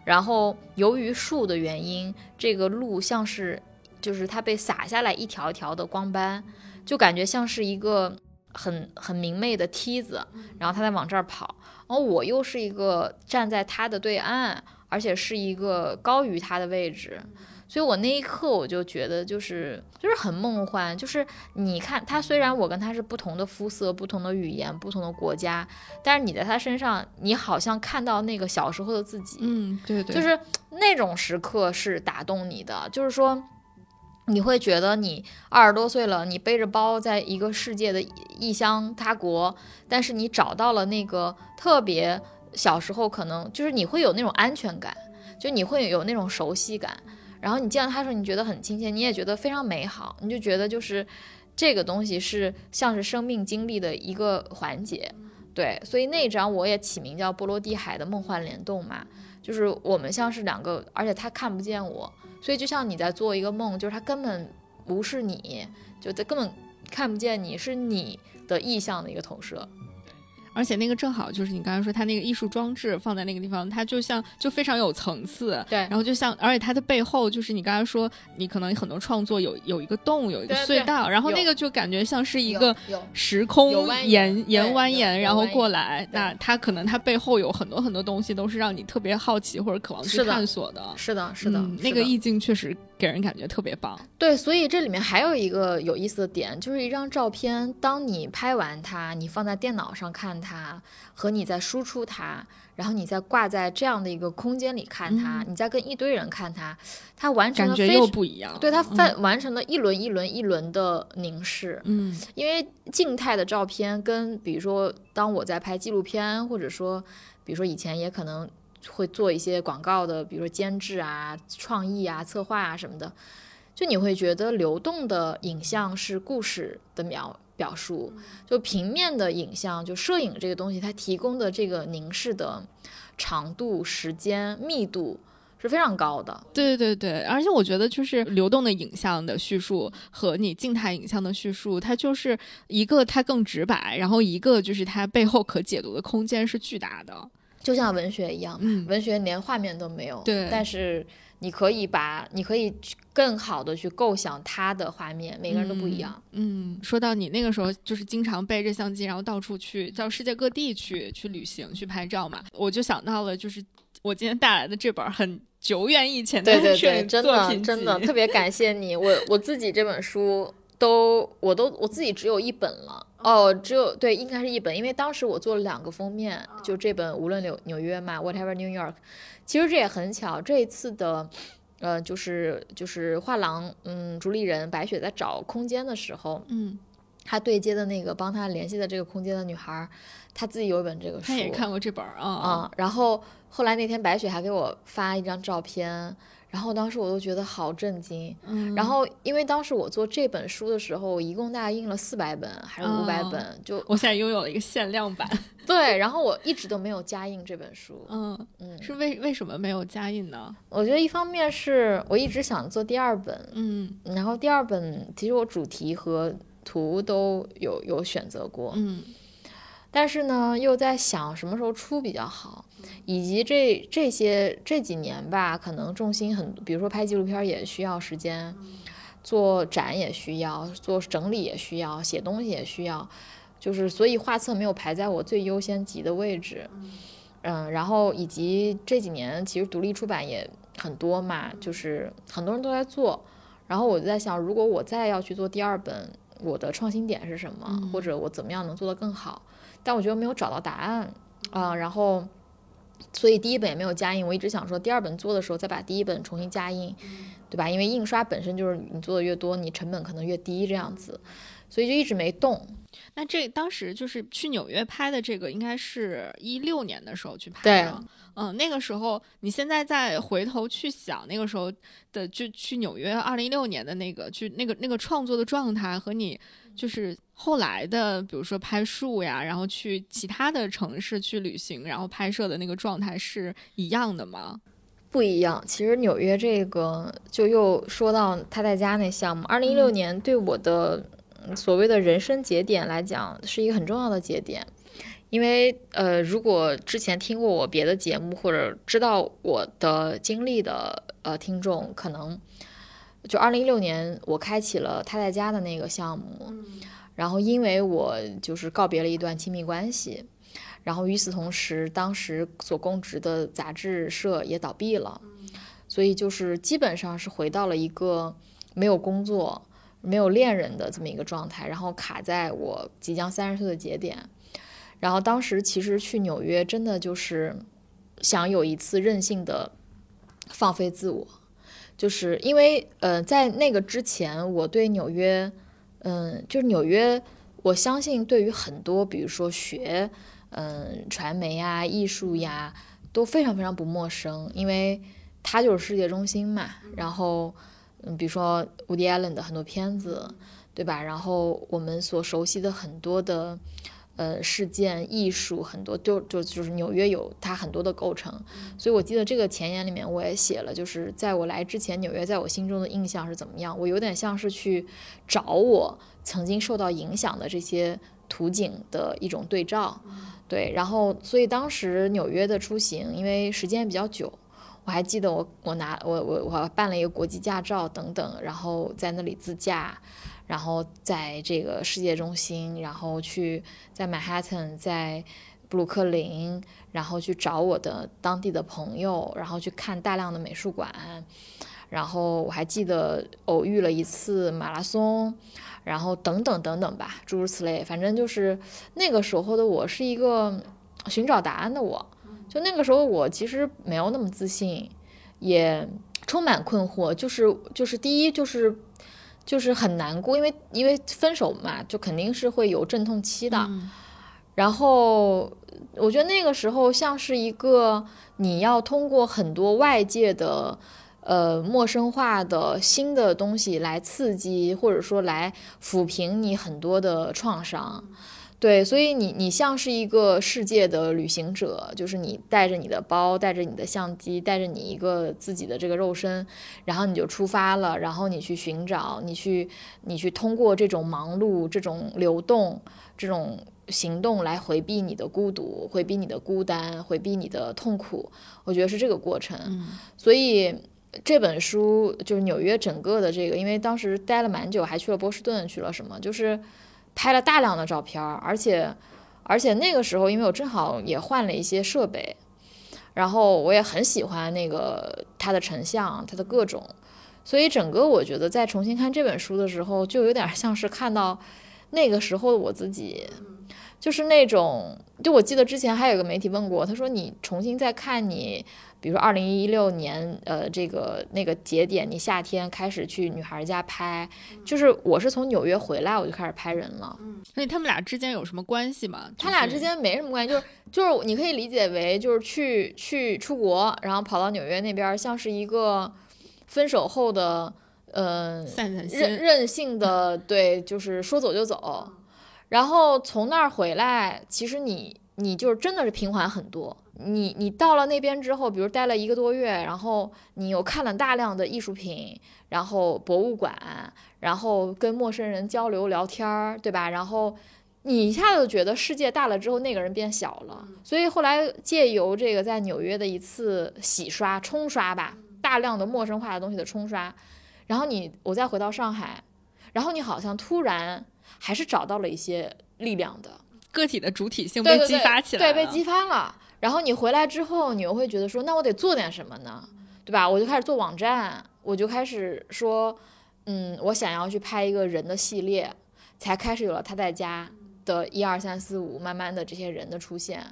然后由于树的原因，这个路像是就是它被洒下来一条一条的光斑，就感觉像是一个很很明媚的梯子，然后他在往这儿跑，然后我又是一个站在他的对岸。而且是一个高于他的位置，所以我那一刻我就觉得就是就是很梦幻。就是你看他，虽然我跟他是不同的肤色、不同的语言、不同的国家，但是你在他身上，你好像看到那个小时候的自己。嗯，对对，就是那种时刻是打动你的。就是说，你会觉得你二十多岁了，你背着包在一个世界的异乡他国，但是你找到了那个特别。小时候可能就是你会有那种安全感，就你会有那种熟悉感，然后你见到他的时候你觉得很亲切，你也觉得非常美好，你就觉得就是这个东西是像是生命经历的一个环节，对，所以那张我也起名叫波罗的海的梦幻联动嘛，就是我们像是两个，而且他看不见我，所以就像你在做一个梦，就是他根本不是你，就他根本看不见你是你的意象的一个投射。而且那个正好就是你刚才说，它那个艺术装置放在那个地方，它就像就非常有层次。对，然后就像，而且它的背后就是你刚才说，你可能很多创作有有一个洞，有一个隧道，然后那个就感觉像是一个时空延延蜿蜒，然后过来。那它可能它背后有很多很多东西，都是让你特别好奇或者渴望去探索的。是的，是的，那个意境确实。给人感觉特别棒，对，所以这里面还有一个有意思的点，就是一张照片，当你拍完它，你放在电脑上看它，和你在输出它，然后你再挂在这样的一个空间里看它，你再跟一堆人看它，它完成感觉又不一样，对，它完完成了一轮一轮一轮的凝视，嗯，因为静态的照片跟比如说当我在拍纪录片，或者说比如说以前也可能。会做一些广告的，比如说监制啊、创意啊、策划啊什么的，就你会觉得流动的影像是故事的描表述，就平面的影像，就摄影这个东西，它提供的这个凝视的长度、时间、密度是非常高的。对对对，而且我觉得就是流动的影像的叙述和你静态影像的叙述，它就是一个它更直白，然后一个就是它背后可解读的空间是巨大的。就像文学一样，嗯文学连画面都没有，对但是你可以把，你可以去更好的去构想它的画面，每个人都不一样。嗯，说到你那个时候就是经常背着相机，然后到处去到世界各地去 去旅行去拍照嘛，我就想到了就是我今天带来的这本很久远以前的对对对，真的真的集特别感谢你，我我自己这本书都我都我自己只有一本了。哦，只有对，应该是一本，因为当时我做了两个封面，就这本无论纽纽约嘛，Whatever New York，其实这也很巧，这一次的，呃，就是就是画廊，嗯，主理人白雪在找空间的时候，嗯，他对接的那个帮他联系的这个空间的女孩儿，她自己有一本这个书，他也看过这本儿啊，啊、然后后来那天白雪还给我发一张照片，然后当时我都觉得好震惊。嗯，然后因为当时我做这本书的时候，我一共大概印了四百本还是五百哦本，就我现在拥有了一个限量版，对，然后我一直都没有加印这本书。嗯，嗯，是为为什么没有加印呢？我觉得一方面是我一直想做第二本，嗯然后第二本其实我主题和图都有有选择过，嗯但是呢，又在想什么时候出比较好，以及这这些这几年吧，可能重心很，比如说拍纪录片也需要时间，做展也需要，做整理也需要，写东西也需要，就是所以画册没有排在我最优先级的位置。嗯，然后以及这几年其实独立出版也很多嘛，就是很多人都在做，然后我就在想，如果我再要去做第二本，我的创新点是什么，或者我怎么样能做得更好？但我觉得没有找到答案啊、然后所以第一本也没有加印。我一直想说，第二本做的时候再把第一本重新加印，对吧？因为印刷本身就是你做的越多，你成本可能越低这样子，所以就一直没动。那这当时就是去纽约拍的这个，应该是一六年的时候去拍的。嗯，那个时候你现在再回头去想，那个时候的就去纽约二零一六年的那个去那个那个创作的状态，和你就是后来的，比如说拍树呀，然后去其他的城市去旅行，然后拍摄的那个状态是一样的吗？不一样，其实纽约这个就又说到他在家那项目，二零一六年对我的嗯所谓的人生节点来讲，是一个很重要的节点。因为呃，如果之前听过我别的节目或者知道我的经历的呃听众，可能就二零一六年我开启了他在家的那个项目，然后因为我就是告别了一段亲密关系，然后与此同时，当时所供职的杂志社也倒闭了，所以就是基本上是回到了一个没有工作、没有恋人的这么一个状态，然后卡在我即将三十岁的节点。然后当时其实去纽约真的就是想有一次任性的放飞自我，就是因为呃在那个之前我对纽约，嗯、就是纽约，我相信对于很多比如说学嗯传媒呀、艺术呀都非常非常不陌生，因为它就是世界中心嘛。然后嗯，比如说 Woody Allen 的很多片子，对吧？然后我们所熟悉的很多的。呃，事件、艺术很多，就就就是纽约有它很多的构成，所以我记得这个前言里面我也写了，就是在我来之前，纽约在我心中的印象是怎么样？我有点像是去找我曾经受到影响的这些图景的一种对照，对，然后所以当时纽约的出行，因为时间比较久，我还记得我我拿我我我办了一个国际驾照等等，然后在那里自驾。然后在这个世界中心，然后去在曼哈顿，在布鲁克林，然后去找我的当地的朋友，然后去看大量的美术馆，然后我还记得偶遇了一次马拉松，然后等等等等吧，诸如此类。反正就是那个时候的我是一个寻找答案的我，就那个时候我其实没有那么自信，也充满困惑，就是就是第一就是。就是很难过，因为因为分手嘛，就肯定是会有阵痛期的。嗯然后我觉得那个时候像是一个你要通过很多外界的呃陌生化的新的东西来刺激，或者说来抚平你很多的创伤。对，所以你你像是一个世界的旅行者，就是你带着你的包，带着你的相机，带着你一个自己的这个肉身，然后你就出发了，然后你去寻找，你去你去通过这种忙碌、这种流动、这种行动来回避你的孤独，回避你的孤单，回避你的痛苦。我觉得是这个过程。嗯所以这本书就是纽约整个的这个，因为当时待了蛮久，还去了波士顿，去了什么，就是拍了大量的照片，而且而且那个时候，因为我正好也换了一些设备，然后我也很喜欢那个它的成像，它的各种，所以整个我觉得在重新看这本书的时候，就有点像是看到那个时候的我自己。就是那种，就我记得之前还有一个媒体问过，他说你重新再看你，比如说二零一六年，呃，这个那个节点，你夏天开始去女孩家拍，就是我是从纽约回来我就开始拍人了，所以他们俩之间有什么关系吗？他俩之间没什么关系，就是就是你可以理解为就是去去出国，然后跑到纽约那边，像是一个分手后的，呃，散散心，任任性的，对，就是说走就走。然后从那儿回来，其实你你就是真的是平缓很多。你你到了那边之后，比如待了一个多月，然后你又看了大量的艺术品，然后博物馆，然后跟陌生人交流聊天儿，对吧？然后你一下子就觉得世界大了之后，那个人变小了。所以后来借由这个在纽约的一次洗刷、冲刷吧，大量的陌生化的东西的冲刷，然后你我再回到上海，然后你好像突然。还是找到了一些力量的，个体的主体性被激发起来对，被激发了。然后你回来之后，你又会觉得说，那我得做点什么呢？对吧？我就开始做网站，我就开始说，嗯，我想要去拍一个人的系列，才开始有了他在家的一二三四五，慢慢的这些人的出现。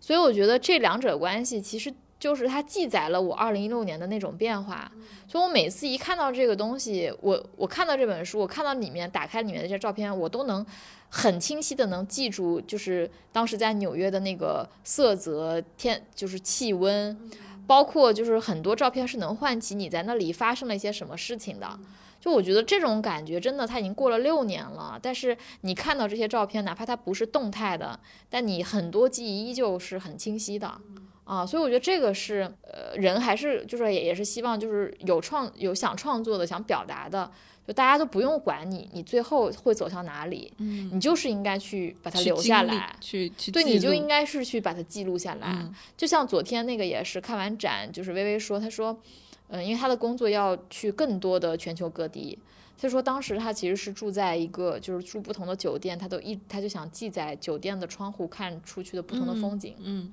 所以我觉得这两者关系其实。就是它记载了我二零一六年的那种变化，所以我每次一看到这个东西，我我看到这本书，我看到里面打开里面的这些照片，我都能很清晰的能记住，就是当时在纽约的那个色泽、天，就是气温，包括就是很多照片是能唤起你在那里发生了一些什么事情的。就我觉得这种感觉真的，它已经过了六年了，但是你看到这些照片，哪怕它不是动态的，但你很多记忆依旧是很清晰的。啊，所以我觉得这个是，呃，人还是就是也也是希望就是有创有想创作的想表达的，就大家都不用管你，你最后会走向哪里，嗯，你就是应该去把它留下来，去去对，你就应该是去把它记录下来。嗯、就像昨天那个也是看完展，就是微微说，他说，嗯，因为他的工作要去更多的全球各地，他说当时他其实是住在一个就是住不同的酒店，他都一他就想记在酒店的窗户看出去的不同的风景，嗯。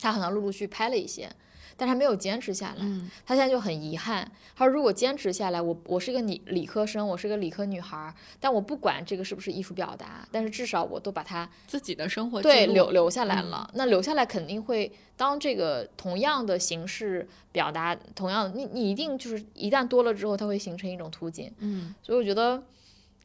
他好像陆陆续拍了一些，但是他没有坚持下来。嗯，他现在就很遗憾。他说：“如果坚持下来，我我是一个理理科生，我是个理科女孩，但我不管这个是不是艺术表达，但是至少我都把它自己的生活对留留下来了。那留下来肯定会当这个同样的形式表达，同样你你一定就是一旦多了之后，它会形成一种图景。嗯，所以我觉得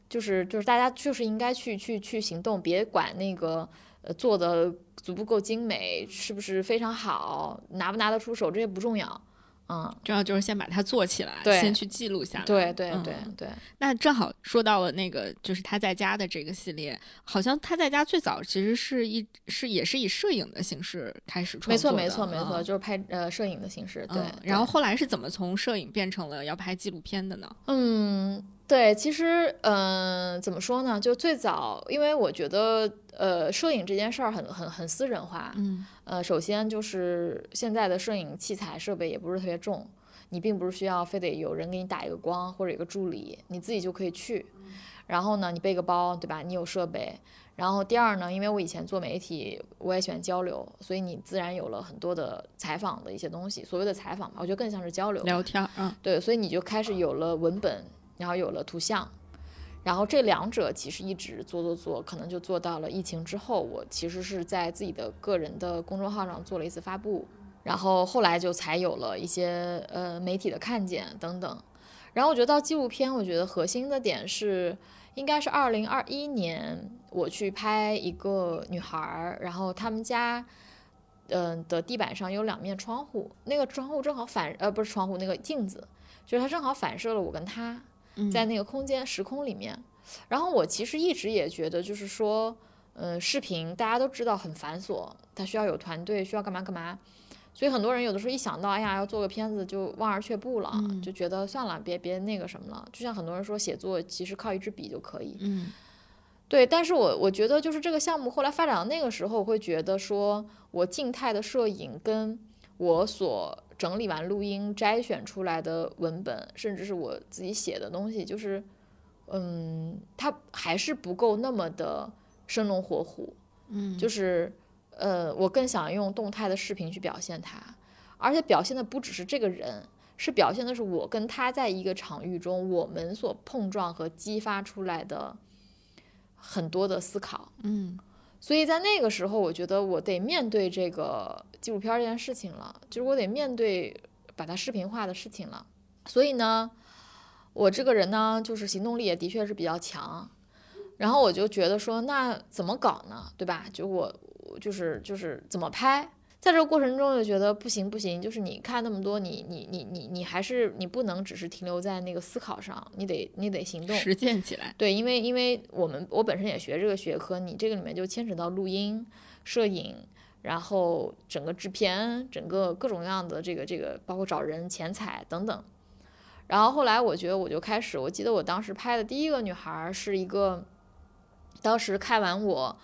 就是就是大家就是应该去去去行动，别管那个呃做的。”足不够精美，是不是非常好？拿不拿得出手，这些不重要，嗯，重要就是先把它做起来，先去记录下来。对对对对。那正好说到了那个，就是他在家的这个系列，好像他在家最早其实是一是也是以摄影的形式开始创作的。没错没错没错，就是拍呃摄影的形式。对。然后后来是怎么从摄影变成了要拍纪录片的呢？嗯。对，其实，嗯，怎么说呢？就最早，因为我觉得，呃，摄影这件事儿很很很私人化。嗯。呃，首先就是现在的摄影器材设备也不是特别重，你并不是需要非得有人给你打一个光或者一个助理，你自己就可以去。然后呢，你背个包，对吧？你有设备。然后第二呢，因为我以前做媒体，我也喜欢交流，所以你自然有了很多的采访的一些东西。所谓的采访吧，我觉得更像是交流。聊天。嗯。对，所以你就开始有了文本。然后有了图像，然后这两者其实一直做做做，可能就做到了疫情之后。我其实是在自己的个人的公众号上做了一次发布，然后后来就才有了一些呃媒体的看见等等。然后我觉得到纪录片，我觉得核心的点是，应该是二零二一年我去拍一个女孩儿，然后他们家嗯的地板上有两面窗户，那个窗户正好反呃不是窗户那个镜子，就是它正好反射了我跟她。在那个空间时空里面，然后我其实一直也觉得，就是说，嗯，视频大家都知道很繁琐，它需要有团队，需要干嘛干嘛，所以很多人有的时候一想到，哎呀，要做个片子就望而却步了，嗯。就觉得算了，别别那个什么了。就像很多人说写作其实靠一支笔就可以，嗯。对，但是我我觉得就是这个项目后来发展到那个时候，我会觉得说我静态的摄影跟我所整理完录音摘选出来的文本，甚至是我自己写的东西，就是，嗯，它还是不够那么的生龙活虎，嗯，就是，呃，我更想用动态的视频去表现它，而且表现的不只是这个人，是表现的是我跟他在一个场域中，我们所碰撞和激发出来的很多的思考。嗯。所以在那个时候，我觉得我得面对这个纪录片这件事情了，就是我得面对把它视频化的事情了。所以呢，我这个人呢，就是行动力也的确是比较强。然后我就觉得说，那怎么搞呢？对吧？就我我就是就是怎么拍？在这个过程中就觉得不行不行，就是你看那么多，你你你你你还是你不能只是停留在那个思考上，你得你得行动。实践起来。对，因为因为我们我本身也学这个学科，你这个里面就牵扯到录音、摄影，然后整个制片，整个各种各样的这个这个，包括找人、钱财等等。然后后来我觉得我就开始，我记得我当时拍的第一个女孩是一个，当时看完我，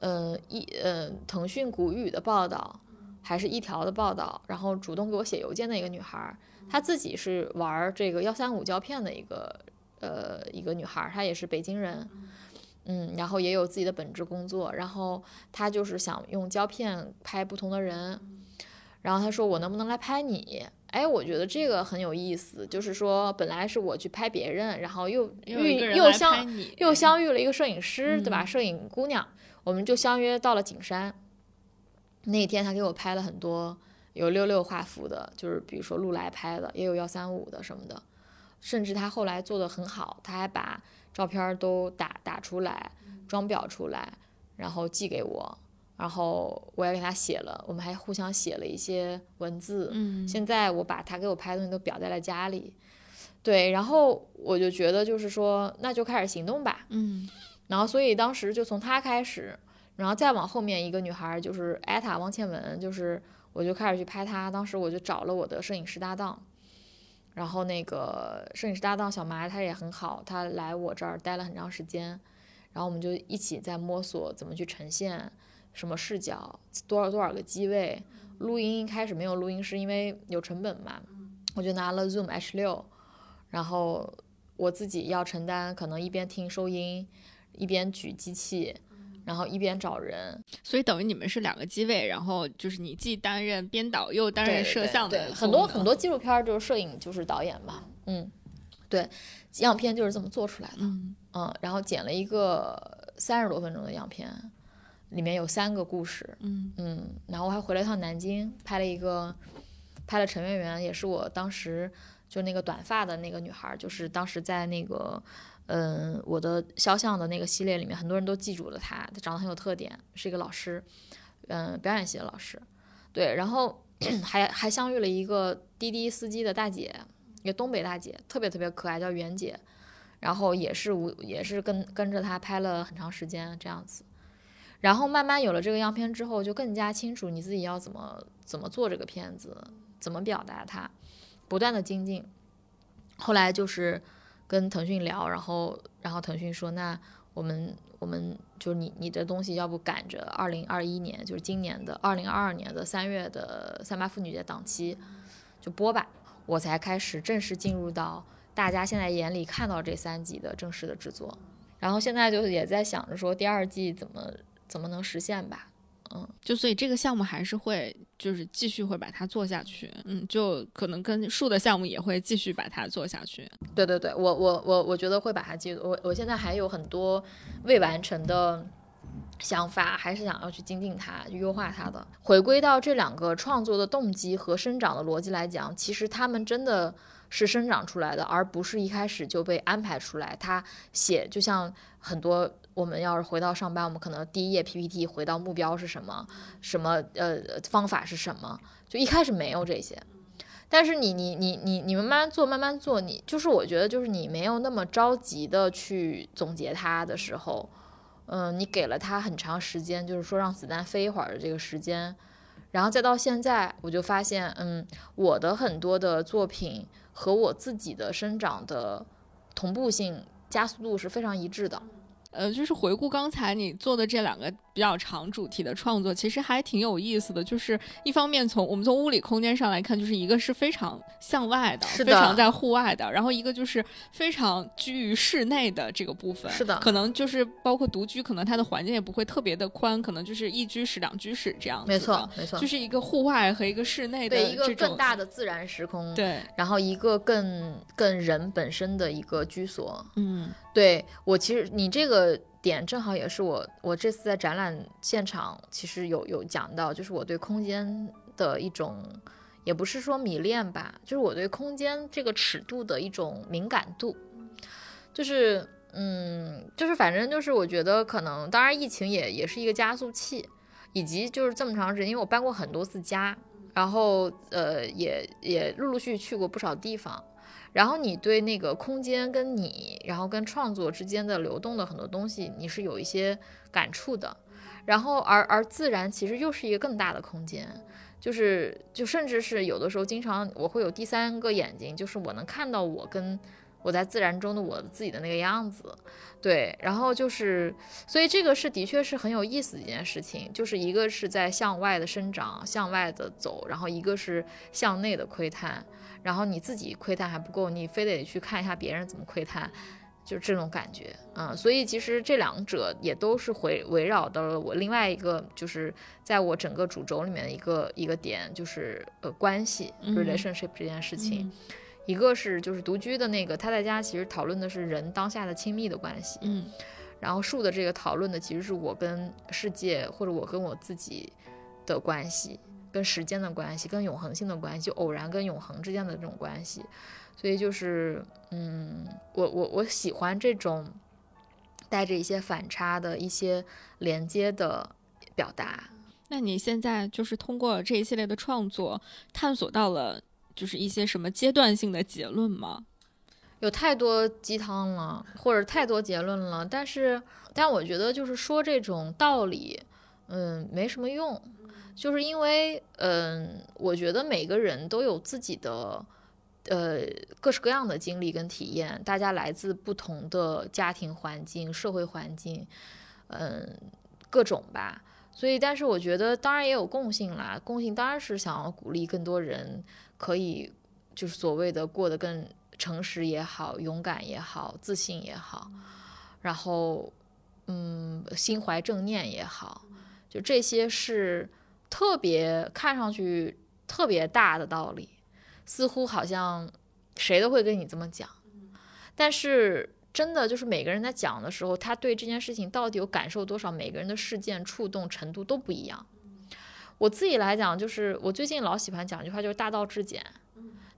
呃一呃腾讯谷雨的报道，还是一条的报道，然后主动给我写邮件的一个女孩，她自己是玩这个幺三五胶片的一个呃一个女孩，她也是北京人，嗯，然后也有自己的本职工作，然后他就是想用胶片拍不同的人，然后他说我能不能来拍你？哎，我觉得这个很有意思，就是说本来是我去拍别人，然后又遇又相，又相遇了一个摄影师，对吧？嗯摄影姑娘，我们就相约到了景山。那天他给我拍了很多有六六画幅的，就是比如说路来拍的，也有幺三五的什么的，甚至他后来做的很好，他还把照片都打打出来，装裱出来，然后寄给我，然后我也给他写了，我们还互相写了一些文字。嗯，现在我把他给我拍的东西都裱在了家里，对，然后我就觉得就是说，那就开始行动吧。嗯然后所以当时就从他开始，然后再往后面一个女孩儿就是艾塔汪倩文，就是我就开始去拍她。当时我就找了我的摄影师搭档，然后那个摄影师搭档小麻他也很好，他来我这儿待了很长时间，然后我们就一起在摸索怎么去呈现什么视角，多少多少个机位。录音一开始没有录音师，因为有成本嘛，我就拿了 Zoom H 六，然后我自己要承担可能一边听收音。一边举机器，然后一边找人，所以等于你们是两个机位，然后就是你既担任编导又担任摄对对对像的很多很多纪录片儿就是摄影就是导演嘛，嗯，对，样片就是这么做出来的，嗯嗯，然后剪了一个三十多分钟的样片，里面有三个故事，嗯嗯，然后我还回了一趟南京，拍了一个，拍了陈圆圆，也是我当时就那个短发的那个女孩儿，就是当时在那个，嗯，我的肖像的那个系列里面，很多人都记住了她，她长得很有特点，是一个老师，嗯，表演系的老师，对，然后 还还相遇了一个滴滴司机的大姐，一个东北大姐，特别特别可爱，叫袁姐，然后也是无也是跟跟着她拍了很长时间这样子。然后慢慢有了这个样片之后，就更加清楚你自己要怎么怎么做这个片子，怎么表达它，不断的精进。后来就是跟腾讯聊，然后然后腾讯说，那我们我们就是你你的东西要不赶着二零二一年，就是今年的二零二二年的三月的三八妇女节档期就播吧，我才开始正式进入到大家现在眼里看到这三集的正式的制作。然后现在就是也在想着说第二季怎么怎么能实现吧。嗯就所以这个项目还是会就是继续会把它做下去，嗯，就可能跟树的项目也会继续把它做下去。对对对，我我我我觉得会把它记住。我我现在还有很多未完成的想法，还是想要去精进它、优化它的。回归到这两个创作的动机和生长的逻辑来讲，其实他们真的是生长出来的，而不是一开始就被安排出来。他写就像很多。我们要是回到上班，我们可能第一页 PPT 回到目标是什么，什么呃方法是什么，就一开始没有这些。但是你你你你你们慢慢做，慢慢做，你就是我觉得就是你没有那么着急的去总结它的时候，嗯，你给了他很长时间，就是说让子弹飞一会儿的这个时间，然后再到现在，我就发现，嗯，我的很多的作品和我自己的生长的同步性、加速度是非常一致的。呃，就是回顾刚才你做的这两个比较长主题的创作，其实还挺有意思的。就是一方面从我们从物理空间上来看，就是一个是非常向外的，是非常在户外的，然后一个就是非常居于室内的这个部分。是的可能就是包括独居，可能它的环境也不会特别的宽，可能就是一居室、两居室这样子。没错，没错，就是一个户外和一个室内的对一个更大的自然时空，对，然后一个更更人本身的一个居所。嗯对我其实你这个点正好也是我我这次在展览现场其实有有讲到，就是我对空间的一种，也不是说迷恋吧，就是我对空间这个尺度的一种敏感度，就是嗯，就是反正就是我觉得可能，当然疫情也也是一个加速器，以及就是这么长时间，因为我搬过很多次家，然后呃也也陆陆续续去过不少地方。然后你对那个空间跟你，然后跟创作之间的流动的很多东西，你是有一些感触的。然后而而自然其实又是一个更大的空间，就是就甚至是有的时候经常我会有第三个眼睛，就是我能看到我跟我在自然中的我自己的那个样子。对，然后就是，所以这个是的确是很有意思的一件事情，就是一个是在向外的生长，向外的走，然后一个是向内的窥探。然后你自己窥探还不够，你非得去看一下别人怎么窥探，就是这种感觉，嗯，所以其实这两者也都是围围绕到了我另外一个，就是在我整个主轴里面的一个一个点，就是呃关系、嗯 relationship 这件事情。嗯一个是就是独居的那个，他在家其实讨论的是人当下的亲密的关系，嗯然后树的这个讨论的其实是我跟世界或者我跟我自己的关系，跟时间的关系，跟永恒性的关系，就偶然跟永恒之间的这种关系。所以就是，嗯，我我我喜欢这种带着一些反差的一些连接的表达。那你现在就是通过这一系列的创作，探索到了就是一些什么阶段性的结论吗？有太多鸡汤了，或者太多结论了，但是，但我觉得就是说这种道理，嗯，没什么用，就是因为，嗯，我觉得每个人都有自己的，呃，各式各样的经历跟体验，大家来自不同的家庭环境、社会环境，嗯，各种吧。所以，但是我觉得，当然也有共性啦。共性当然是想要鼓励更多人可以，就是所谓的过得更诚实也好，勇敢也好，自信也好，然后，嗯，心怀正念也好，就这些是特别看上去特别大的道理，似乎好像谁都会跟你这么讲，但是真的就是每个人在讲的时候，他对这件事情到底有感受多少，每个人的事件触动程度都不一样。我自己来讲，就是我最近老喜欢讲一句话，就是大道至简。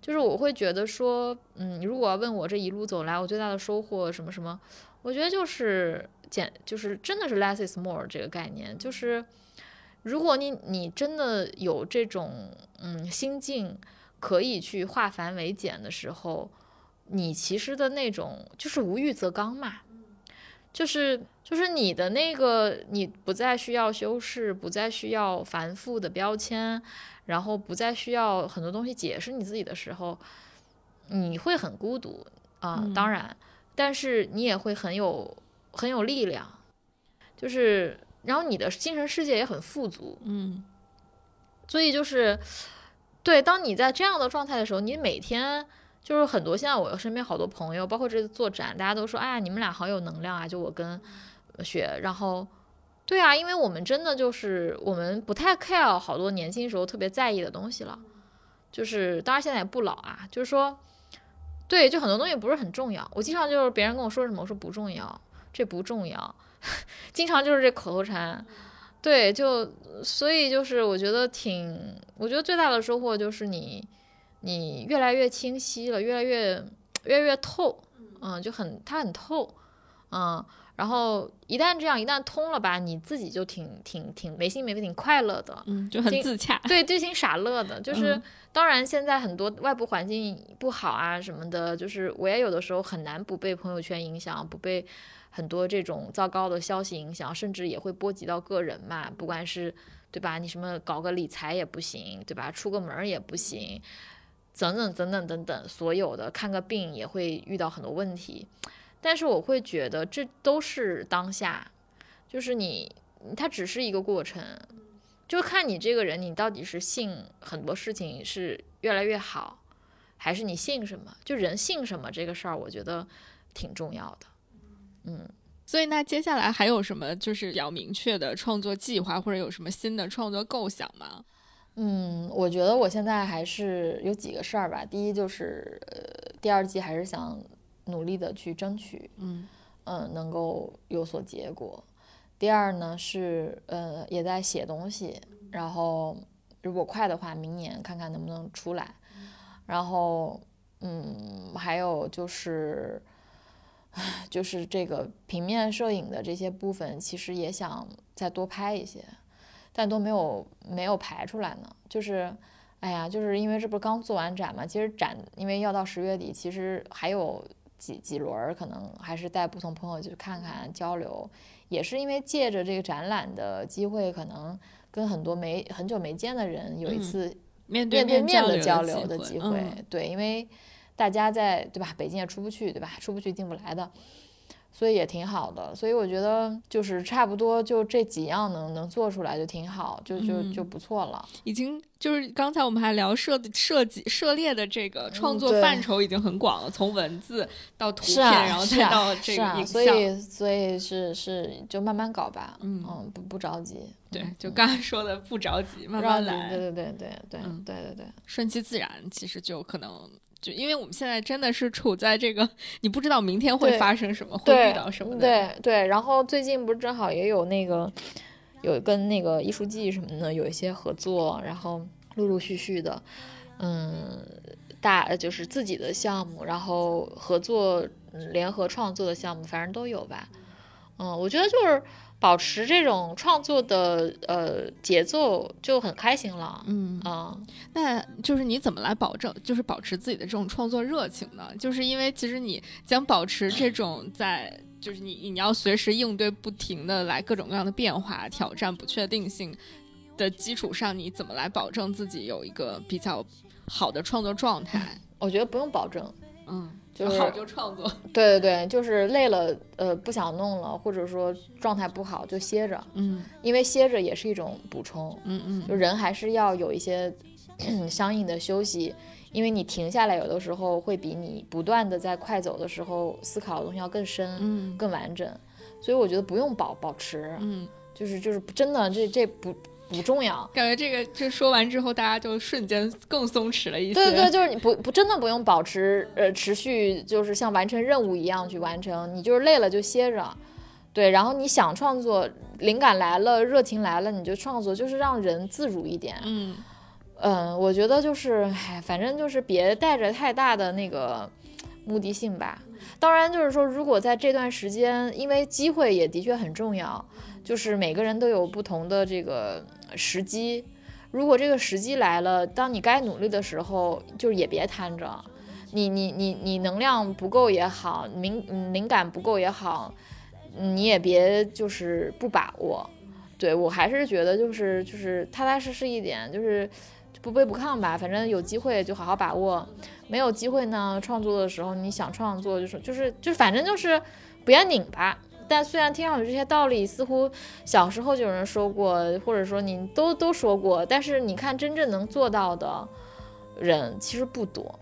就是我会觉得说，嗯，如果要问我这一路走来我最大的收获什么什么，我觉得就是简，就是真的是 less is more 这个概念，就是如果你你真的有这种嗯心境，可以去化繁为简的时候，你其实的那种就是无欲则刚嘛，就是就是你的那个你不再需要修饰，不再需要繁复的标签，然后不再需要很多东西解释你自己的时候，你会很孤独啊、嗯。当然，但是你也会很有很有力量，就是然后你的精神世界也很富足，嗯。所以就是，对，当你在这样的状态的时候，你每天就是很多。现在我身边好多朋友，包括这次做展，大家都说，哎呀，你们俩好有能量啊！就我跟雪，然后，对啊，因为我们真的就是我们不太 care 好多年轻时候特别在意的东西了，就是当然现在也不老啊，就是说，对，就很多东西不是很重要。我经常就是别人跟我说什么，我说不重要，这不重要，经常就是这口头禅。对，就所以就是我觉得挺，我觉得最大的收获就是你，你越来越清晰了，越来越 越来越透，嗯，就很它很透，嗯，然后一旦这样一旦通了吧，你自己就挺挺挺没心没肺，挺快乐的，嗯，就很自洽。对，就挺傻乐的。就是、嗯当然现在很多外部环境不好啊什么的，就是我也有的时候很难不被朋友圈影响，不被很多这种糟糕的消息影响，甚至也会波及到个人嘛，不管是对吧？你什么搞个理财也不行，对吧？出个门也不行，等等等等等等，所有的看个病也会遇到很多问题。但是我会觉得这都是当下，就是你它只是一个过程，就看你这个人，你到底是信很多事情是越来越好，还是你信什么？就人信什么这个事儿，我觉得挺重要的。嗯，所以那接下来还有什么就是比较明确的创作计划，或者有什么新的创作构想吗？嗯，我觉得我现在还是有几个事儿吧。第一就是，呃，第二季还是想努力的去争取，嗯嗯，能够有所结果。第二呢是，呃，也在写东西，然后如果快的话，明年看看能不能出来。然后，嗯，还有就是，就是这个平面摄影的这些部分，其实也想再多拍一些，但都没有没有排出来呢。就是，哎呀，就是因为这不是刚做完展嘛，其实展因为要到十月底，其实还有几几轮儿，可能还是带不同朋友去看看交流，也是因为借着这个展览的机会，可能跟很多没很久没见的人有一嗯次面对面的交交流的机会，嗯。对，因为大家在对吧，北京也出不去，对吧，出不去进不来的，所以也挺好的。所以我觉得就是差不多就这几样能能做出来就挺好，就就就嗯不错了。已经就是刚才我们还聊涉设计涉猎的这个创作范畴已经很广了，从文字到图片，啊，然后再到这个影像。所以所以是是就慢慢搞吧，嗯不不着急，对嗯，就嗯刚才说的不着急，慢慢来，对对对对对嗯对对对，顺其自然。其实就可能就因为我们现在真的是处在这个你不知道明天会发生什么，会遇到什么的。对对，然后最近不是正好也有那个有跟那个艺术季什么的有一些合作，然后陆陆续续的，嗯，大就是自己的项目，然后合作嗯联合创作的项目，反正都有吧。嗯，我觉得就是保持这种创作的呃节奏就很开心了。嗯，啊、那就是你怎么来保证，就是保持自己的这种创作热情呢？就是因为其实你将保持这种在，就是你你要随时应对不停的来各种各样的变化、挑战、不确定性的基础上，你怎么来保证自己有一个比较好的创作状态？我觉得不用保证。嗯，就是好就创作。对对对，就是累了，呃，不想弄了，或者说状态不好就歇着，嗯因为歇着也是一种补充，嗯嗯，就人还是要有一些 相应的休息，因为你停下来，有的时候会比你不断的在快走的时候思考的东西要更深、嗯更完整，所以我觉得不用保保持，嗯，就是就是真的这这不不重要。感觉这个这说完之后，大家就瞬间更松弛了一些。对对对，就是你不不真的不用保持呃持续，就是像完成任务一样去完成，你就是累了就歇着，对，然后你想创作，灵感来了，热情来了，你就创作，就是让人自如一点。嗯嗯，我觉得就是，唉，反正就是别带着太大的那个目的性吧。当然，就是说，如果在这段时间，因为机会也的确很重要，就是每个人都有不同的这个时机。如果这个时机来了，当你该努力的时候，就是也别摊着。你你你你能量不够也好，敏嗯灵感不够也好，你也别就是不把握。对我还是觉得就是就是踏踏实实一点，就是不卑不亢吧。反正有机会就好好把握，没有机会呢，创作的时候你想创作就是就是就反正就是不要拧巴。但虽然听上去这些道理似乎小时候就有人说过，或者说你都都说过，但是你看真正能做到的人其实不多。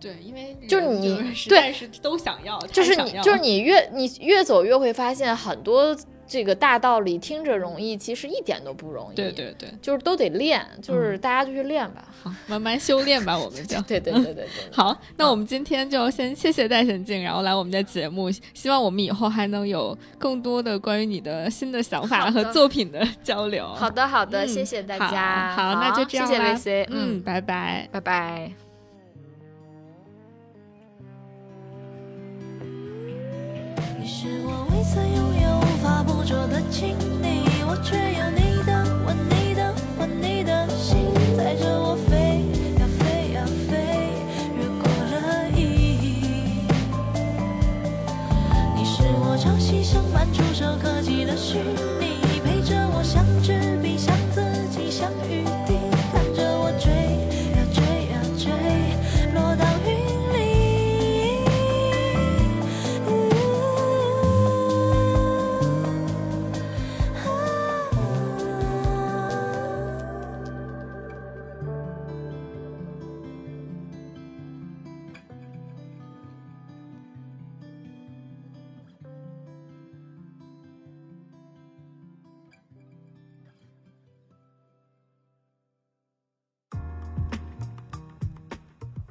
对，因为就是你对是都想要，就是你，就是你越你越走越会发现很多这个大道理听着容易，其实一点都不容易。对，对对，就是都得练，就是大家就去练吧。好，慢慢修炼吧，我们就。对对对对对。好，那我们今天就先谢谢戴神镜，然后来我们的节目，希望我们以后还能有更多的关于你的新的想法和作品的 交流。好的好的，嗯谢谢大好家。好那就这样谢谢 VC，嗯，嗯，拜拜。拜拜。你是我未曾执着的亲你，我却有你的吻，你的魂，你的心，载着我飞呀飞呀飞，越过了意义。你是我朝夕相伴，触手可及的虚拟。